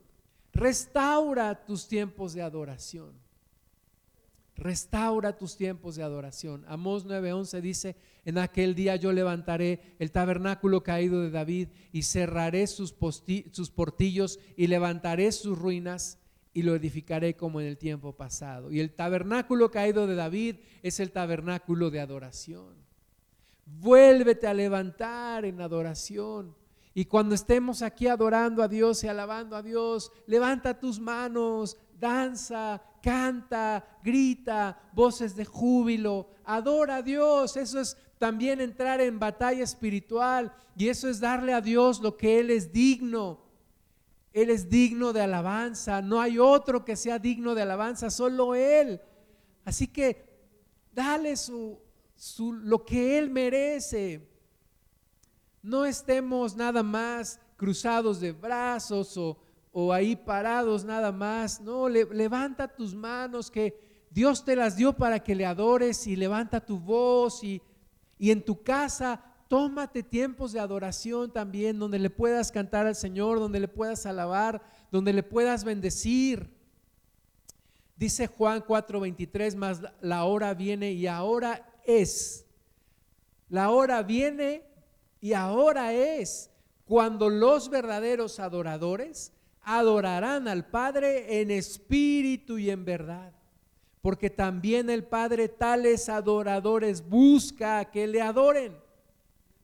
Restaura tus tiempos de adoración. Restaura tus tiempos de adoración. Amós 9:11 dice, en aquel día yo levantaré el tabernáculo caído de David y cerraré sus, sus portillos y levantaré sus ruinas y lo edificaré como en el tiempo pasado. Y el tabernáculo caído de David es el tabernáculo de adoración. Vuélvete a levantar en adoración. Y cuando estemos aquí adorando a Dios y alabando a Dios, levanta tus manos, danza, canta, grita, voces de júbilo, adora a Dios. Eso es también entrar en batalla espiritual y eso es darle a Dios lo que Él es digno. Él es digno de alabanza, no hay otro que sea digno de alabanza, solo Él. Así que dale su, su, lo que Él merece. No estemos nada más cruzados de brazos o, ahí parados nada más. No, levanta tus manos que Dios te las dio para que le adores y levanta tu voz y, y en tu casa tómate tiempos de adoración también, donde le puedas cantar al Señor, donde le puedas alabar, donde le puedas bendecir. Dice Juan 4:23, más la hora viene y ahora es. La hora viene y ahora es cuando los verdaderos adoradores adorarán al Padre en espíritu y en verdad. Porque también el Padre tales adoradores busca que le adoren.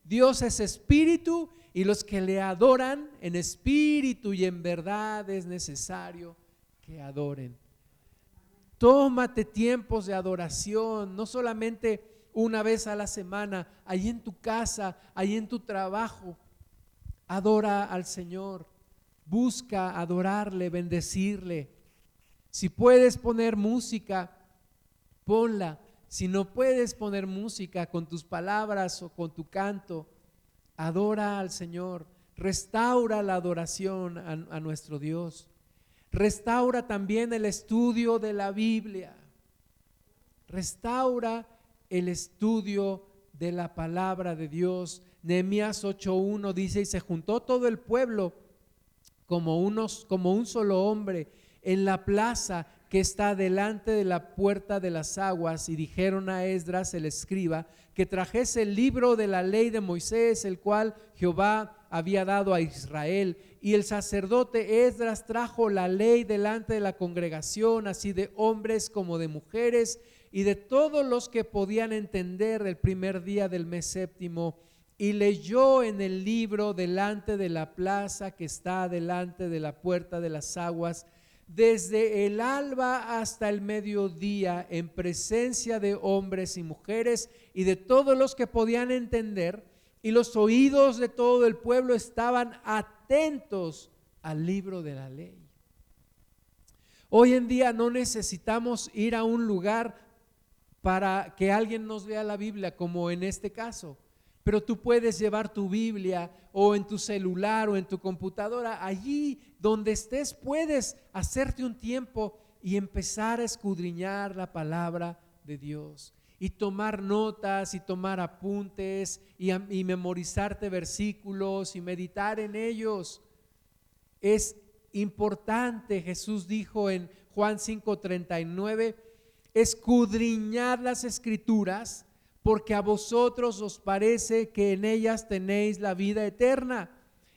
Dios es espíritu y los que le adoran en espíritu y en verdad es necesario que adoren. Tómate tiempos de adoración, no solamente una vez a la semana, ahí en tu casa, ahí en tu trabajo. Adora al Señor, busca adorarle, bendecirle. Si puedes poner música, ponla. Si no puedes poner música con tus palabras o con tu canto, adora al Señor. Restaura la adoración a, nuestro Dios. Restaura también el estudio de la Biblia. Restaura el estudio de la palabra de Dios. Nehemías 8:1 dice, y se juntó todo el pueblo como, unos, como un solo hombre en la plaza que está delante de la puerta de las aguas y dijeron a Esdras el escriba que trajese el libro de la ley de Moisés, el cual Jehová había dado a Israel. Y el sacerdote Esdras trajo la ley delante de la congregación, así de hombres como de mujeres, y de todos los que podían entender el primer día del mes séptimo y leyó en el libro delante de la plaza que está delante de la puerta de las aguas, desde el alba hasta el mediodía, en presencia de hombres y mujeres y de todos los que podían entender, y los oídos de todo el pueblo estaban atentos al libro de la ley. Hoy en día no necesitamos ir a un lugar para que alguien nos vea la Biblia, como en este caso pero tú puedes llevar tu Biblia o en tu celular o en tu computadora, allí donde estés puedes hacerte un tiempo y empezar a escudriñar la palabra de Dios y tomar notas y tomar apuntes y, memorizarte versículos y meditar en ellos. Es importante, Jesús dijo en Juan 5:39, escudriñar las escrituras porque a vosotros os parece que en ellas tenéis la vida eterna,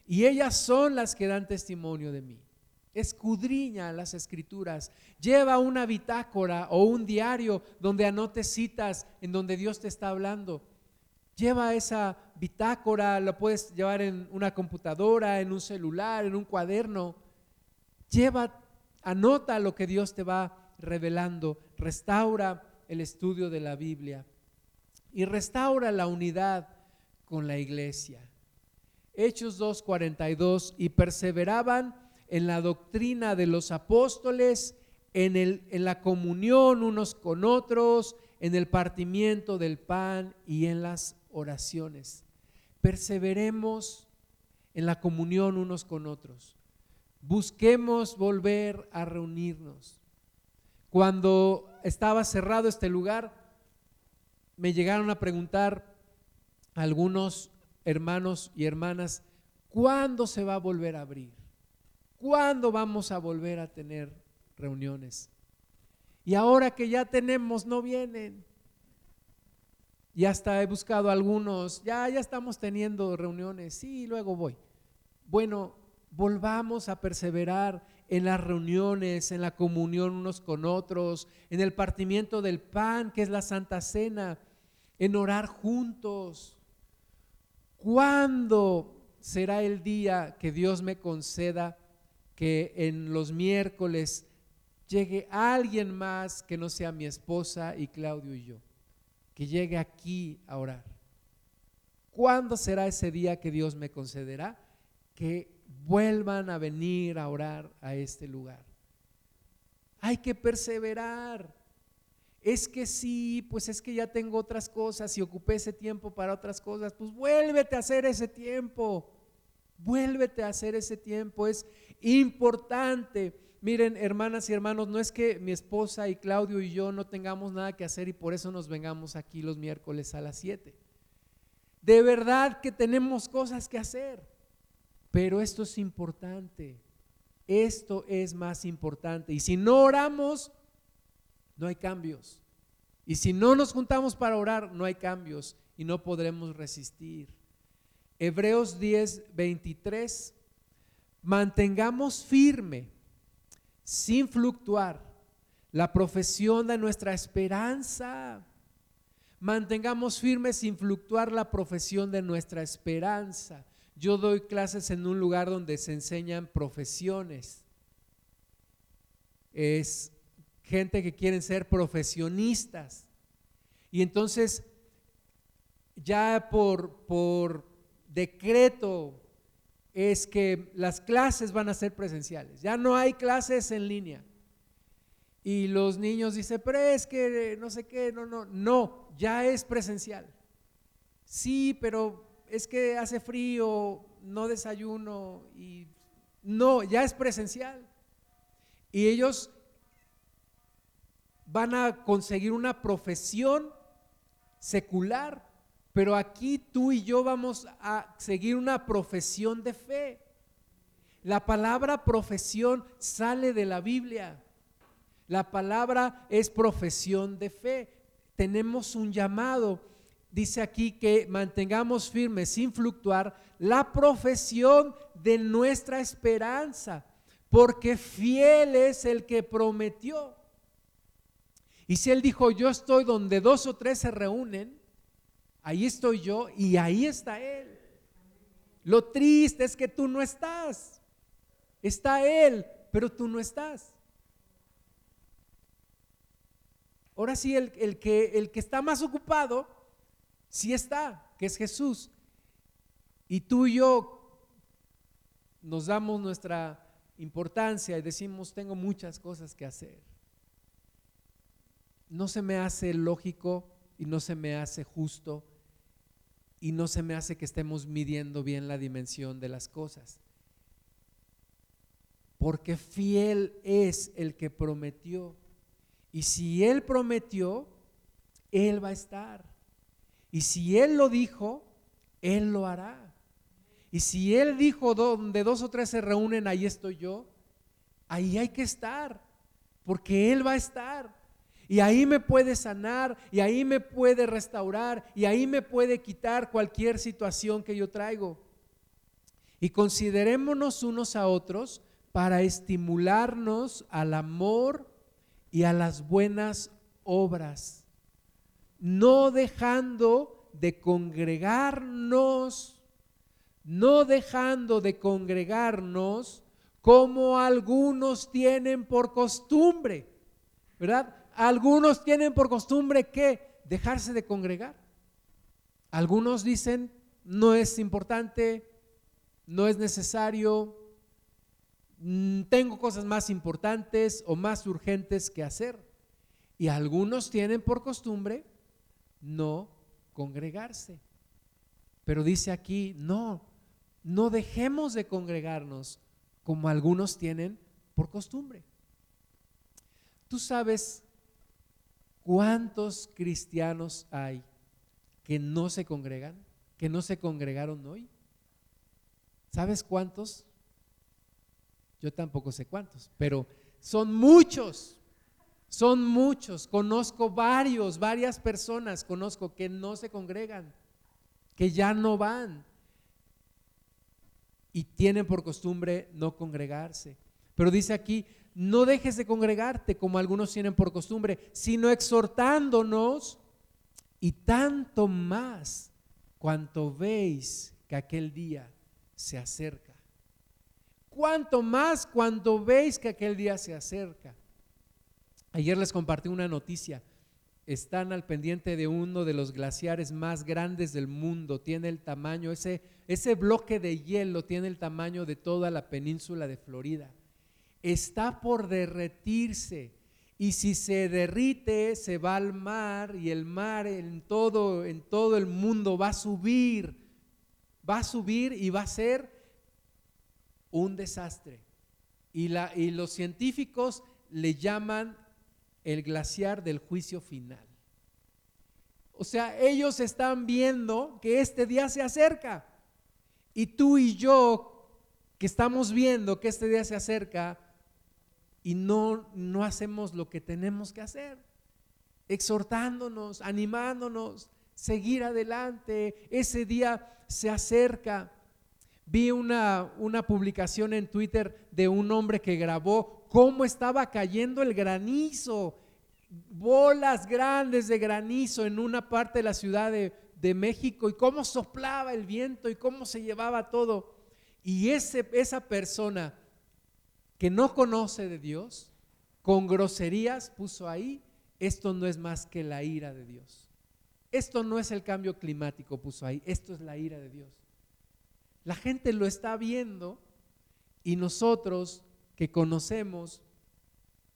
y ellas son las que dan testimonio de mí. Escudriña las escrituras, lleva una bitácora o un diario donde anotes citas en donde Dios te está hablando. Lleva esa bitácora, la puedes llevar en una computadora, en un celular, en un cuaderno. Lleva, anota lo que Dios te va revelando, restaura el estudio de la Biblia y restaura la unidad con la iglesia. Hechos 2:42, y perseveraban en la doctrina de los apóstoles, en, el, en la comunión unos con otros, en el partimiento del pan y en las oraciones. Perseveremos en la comunión unos con otros. Busquemos volver a reunirnos. Cuando estaba cerrado este lugar, me llegaron a preguntar algunos hermanos y hermanas, ¿cuándo se va a volver a abrir? ¿Cuándo vamos a volver a tener reuniones? Y ahora que ya tenemos, no vienen. Y hasta he buscado algunos, ya, ya estamos teniendo reuniones, sí, luego voy. Bueno, volvamos a perseverar en las reuniones, en la comunión unos con otros, en el partimiento del pan, que es la Santa Cena en orar juntos. ¿Cuándo será el día que Dios me conceda que en los miércoles llegue alguien más que no sea mi esposa y Claudio y yo? Que llegue aquí a orar. ¿Cuándo será ese día que Dios me concederá que vuelvan a venir a orar a este lugar? Hay que perseverar es que sí, pues es que ya tengo otras cosas y ocupé ese tiempo para otras cosas, pues vuélvete a hacer ese tiempo, vuélvete a hacer ese tiempo, es importante. Miren, hermanas y hermanos, no es que mi esposa y Claudio y yo no tengamos nada que hacer y por eso nos vengamos aquí los miércoles a las 7. De verdad que tenemos cosas que hacer. Pero esto es importante. Esto es más importante. Y si no oramos, no hay cambios. Y si no nos juntamos para orar, no hay cambios y no podremos resistir. Hebreos 10, 23. Mantengamos firme, sin fluctuar, la profesión de nuestra esperanza. Mantengamos firme sin fluctuar la profesión de nuestra esperanza. Yo doy clases en un lugar donde se enseñan profesiones. Es gente que quieren ser profesionistas. Y entonces, ya por, por decreto, es que las clases van a ser presenciales. Ya no hay clases en línea. Y los niños dicen, pero es que no sé qué, no, no, no, ya es presencial. Sí, pero es que hace frío, no desayuno y no, ya es presencial. Y ellos van a conseguir una profesión secular, pero aquí tú y yo vamos a seguir una profesión de fe. La palabra profesión sale de la Biblia. La palabra es profesión de fe. Tenemos un llamado dice aquí que mantengamos firmes sin fluctuar la profesión de nuestra esperanza, porque fiel es el que prometió. Y si él dijo, yo estoy donde dos o tres se reúnen, ahí estoy yo y ahí está él. Lo triste es que tú no estás. Está él, pero tú no estás. Ahora sí, el, el que, el que está más ocupado sí está, que es Jesús. Y tú y yo nos damos nuestra importancia y decimos, tengo muchas cosas que hacer. No se me hace lógico y no se me hace justo y no se me hace que estemos midiendo bien la dimensión de las cosas. Porque fiel es el que prometió. Y si Él prometió, Él va a estar. Y si Él lo dijo, Él lo hará. Y si Él dijo, donde dos o tres se reúnen, ahí estoy yo, ahí hay que estar, porque Él va a estar. Y ahí me puede sanar, y ahí me puede restaurar, y ahí me puede quitar cualquier situación que yo traigo. Y considerémonos unos a otros para estimularnos al amor y a las buenas obras no dejando de congregarnos, no dejando de congregarnos como algunos tienen por costumbre, ¿verdad? Algunos tienen por costumbre que dejarse de congregar. Algunos dicen, no es importante, no es necesario, mm, tengo cosas más importantes o más urgentes que hacer. Y algunos tienen por costumbre no congregarse. Pero dice aquí, no, no dejemos de congregarnos como algunos tienen por costumbre. ¿Tú sabes cuántos cristianos hay que no se congregan, que no se congregaron hoy? ¿Sabes cuántos? Yo tampoco sé cuántos, pero son muchos. Son muchos, conozco varios, varias personas, conozco que no se congregan, que ya no van y tienen por costumbre no congregarse. Pero dice aquí, no dejes de congregarte como algunos tienen por costumbre, sino exhortándonos y tanto más cuanto veis que aquel día se acerca. Cuanto más cuando veis que aquel día se acerca. Ayer les compartí una noticia. Están al pendiente de uno de los glaciares más grandes del mundo. Tiene el tamaño, ese, ese bloque de hielo tiene el tamaño de toda la península de Florida. Está por derretirse. Y si se derrite, se va al mar y el mar en todo, en todo el mundo va a subir. Va a subir y va a ser un desastre. Y, la, y los científicos le llaman el glaciar del juicio final. O sea, ellos están viendo que este día se acerca. Y tú y yo, que estamos viendo que este día se acerca y no, no hacemos lo que tenemos que hacer, exhortándonos, animándonos, seguir adelante. Ese día se acerca. Vi una, una publicación en Twitter de un hombre que grabó cómo estaba cayendo el granizo bolas grandes de granizo en una parte de la ciudad de, México y cómo soplaba el viento y cómo se llevaba todo. Y ese, esa persona que no conoce de Dios, con groserías puso ahí, esto no es más que la ira de Dios. Esto no es el cambio climático, puso ahí, esto es la ira de Dios. La gente lo está viendo y nosotros que conocemos,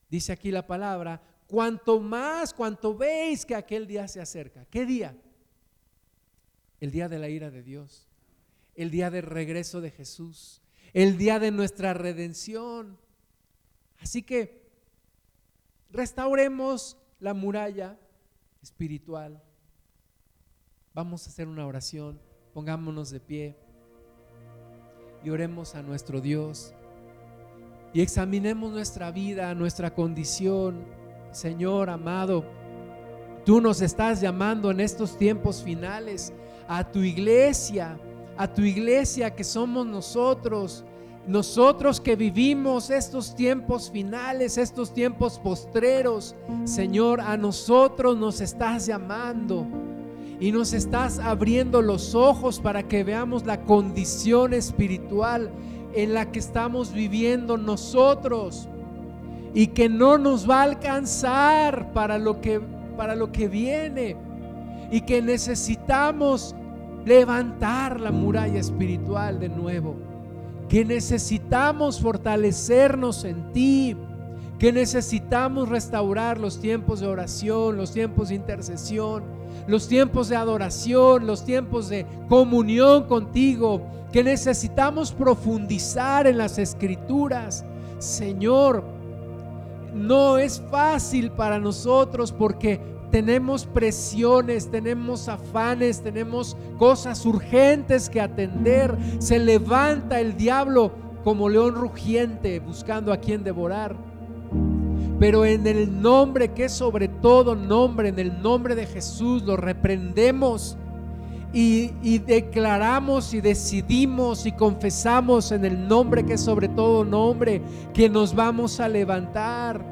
dice aquí la palabra, cuanto más, cuanto veis que aquel día se acerca. ¿Qué día? El día de la ira de Dios, el día del regreso de Jesús, el día de nuestra redención. Así que restauremos la muralla espiritual. Vamos a hacer una oración, pongámonos de pie y oremos a nuestro Dios y examinemos nuestra vida, nuestra condición Señor amado, tú nos estás llamando en estos tiempos finales a tu iglesia, a tu iglesia que somos nosotros, nosotros que vivimos estos tiempos finales, estos tiempos postreros, Señor, a nosotros nos estás llamando y nos estás abriendo los ojos para que veamos la condición espiritual en la que estamos viviendo nosotros y que no nos va a alcanzar para lo que, para lo que viene y que necesitamos levantar la muralla espiritual de nuevo, que necesitamos fortalecernos en ti, que necesitamos restaurar los tiempos de oración, los tiempos de intercesión, los tiempos de adoración, los tiempos de comunión contigo, que necesitamos profundizar en las escrituras. Señor, no es fácil para nosotros porque tenemos presiones, tenemos afanes, tenemos cosas urgentes que atender. Se levanta el diablo como león rugiente buscando a quien devorar. Pero en el nombre que es sobre todo nombre, en el nombre de Jesús, lo reprendemos y, declaramos y decidimos y confesamos en el nombre que es sobre todo nombre que nos vamos a levantar.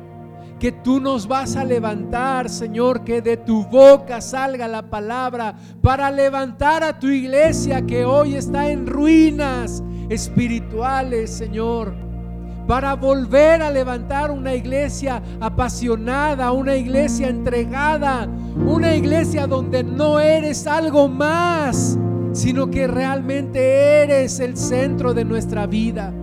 Que tú nos vas a levantar, Señor, que de tu boca salga la palabra para levantar a tu iglesia que hoy está en ruinas espirituales, Señor para volver a levantar una iglesia apasionada, una iglesia entregada, una iglesia donde no eres algo más, sino que realmente eres el centro de nuestra vida.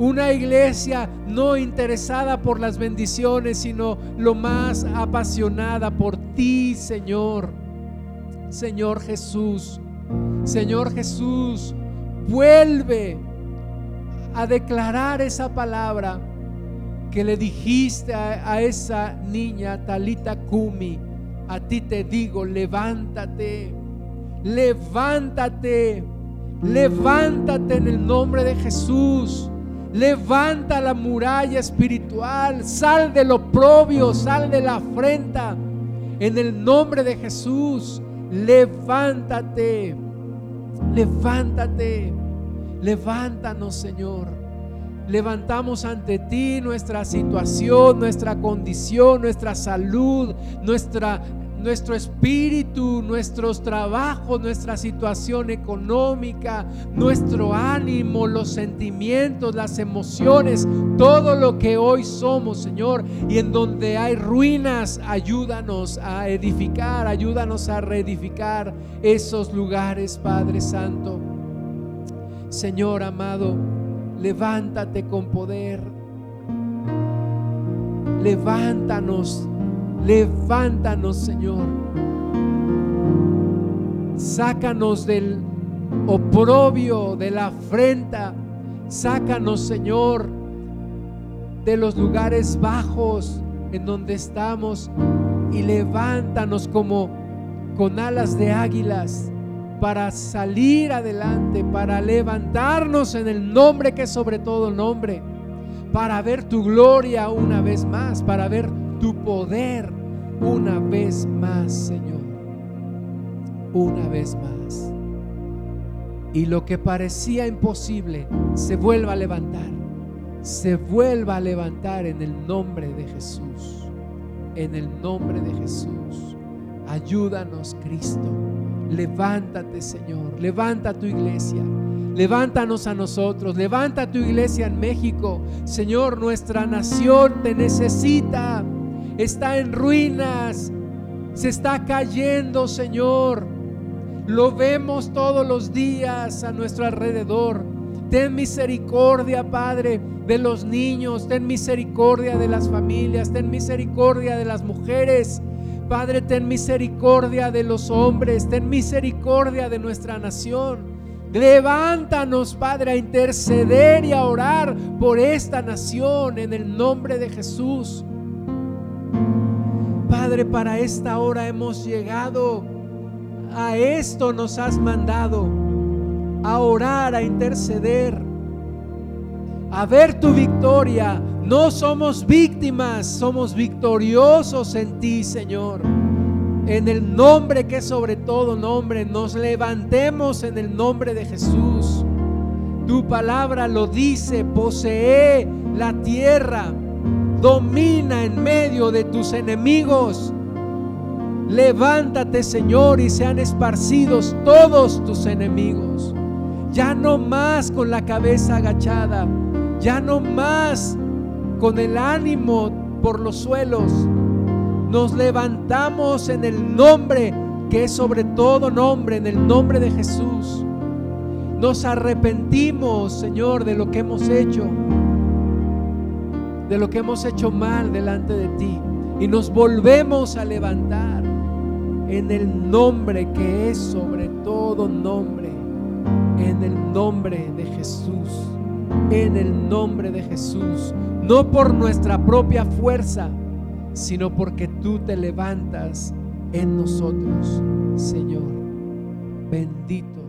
Una iglesia no interesada por las bendiciones, sino lo más apasionada por ti, Señor. Señor Jesús, Señor Jesús, vuelve a declarar esa palabra que le dijiste a, esa niña Talita Kumi. A ti te digo, levántate, levántate, levántate en el nombre de Jesús. Levanta la muralla espiritual, sal del oprobio, sal de la afrenta. En el nombre de Jesús, levántate, levántate. Levántanos, Señor. Levantamos ante ti nuestra situación, nuestra condición, nuestra salud, nuestra, nuestro espíritu, nuestros trabajos, nuestra situación económica, nuestro ánimo, los sentimientos, las emociones, todo lo que hoy somos, Señor. Y en donde hay ruinas, ayúdanos a edificar, ayúdanos a reedificar esos lugares, Padre Santo. Señor amado, levántate con poder. Levántanos, levántanos, Señor. Sácanos del oprobio, de la afrenta. Sácanos, Señor, de los lugares bajos en donde estamos y levántanos como con alas de águilas para salir adelante, para levantarnos en el nombre que es sobre todo nombre, para ver tu gloria una vez más, para ver tu poder una vez más, Señor. Una vez más. Y lo que parecía imposible se vuelva a levantar. Se vuelva a levantar en el nombre de Jesús. En el nombre de Jesús. Ayúdanos, Cristo. Levántate, Señor. Levanta tu iglesia. Levántanos a nosotros. Levanta tu iglesia en México. Señor, nuestra nación te necesita. Está en ruinas. Se está cayendo, Señor. Lo vemos todos los días a nuestro alrededor. Ten misericordia, Padre, de los niños. Ten misericordia de las familias. Ten misericordia de las mujeres. Padre, ten misericordia de los hombres, ten misericordia de nuestra nación. Levántanos, Padre, a interceder y a orar por esta nación en el nombre de Jesús. Padre, para esta hora hemos llegado. A esto nos has mandado. A orar, a interceder. A ver tu victoria no somos víctimas, somos victoriosos en ti, Señor. En el nombre que sobre todo nombre, nos levantemos en el nombre de Jesús. Tu palabra lo dice, posee la tierra, domina en medio de tus enemigos. Levántate, Señor, y sean esparcidos todos tus enemigos. Ya no más con la cabeza agachada, ya no más con el ánimo por los suelos, nos levantamos en el nombre que es sobre todo nombre, en el nombre de Jesús. Nos arrepentimos, Señor, de lo que hemos hecho, de lo que hemos hecho mal delante de ti. Y nos volvemos a levantar en el nombre que es sobre todo nombre, en el nombre de Jesús, en el nombre de Jesús no por nuestra propia fuerza, sino porque tú te levantas en nosotros, Señor. Bendito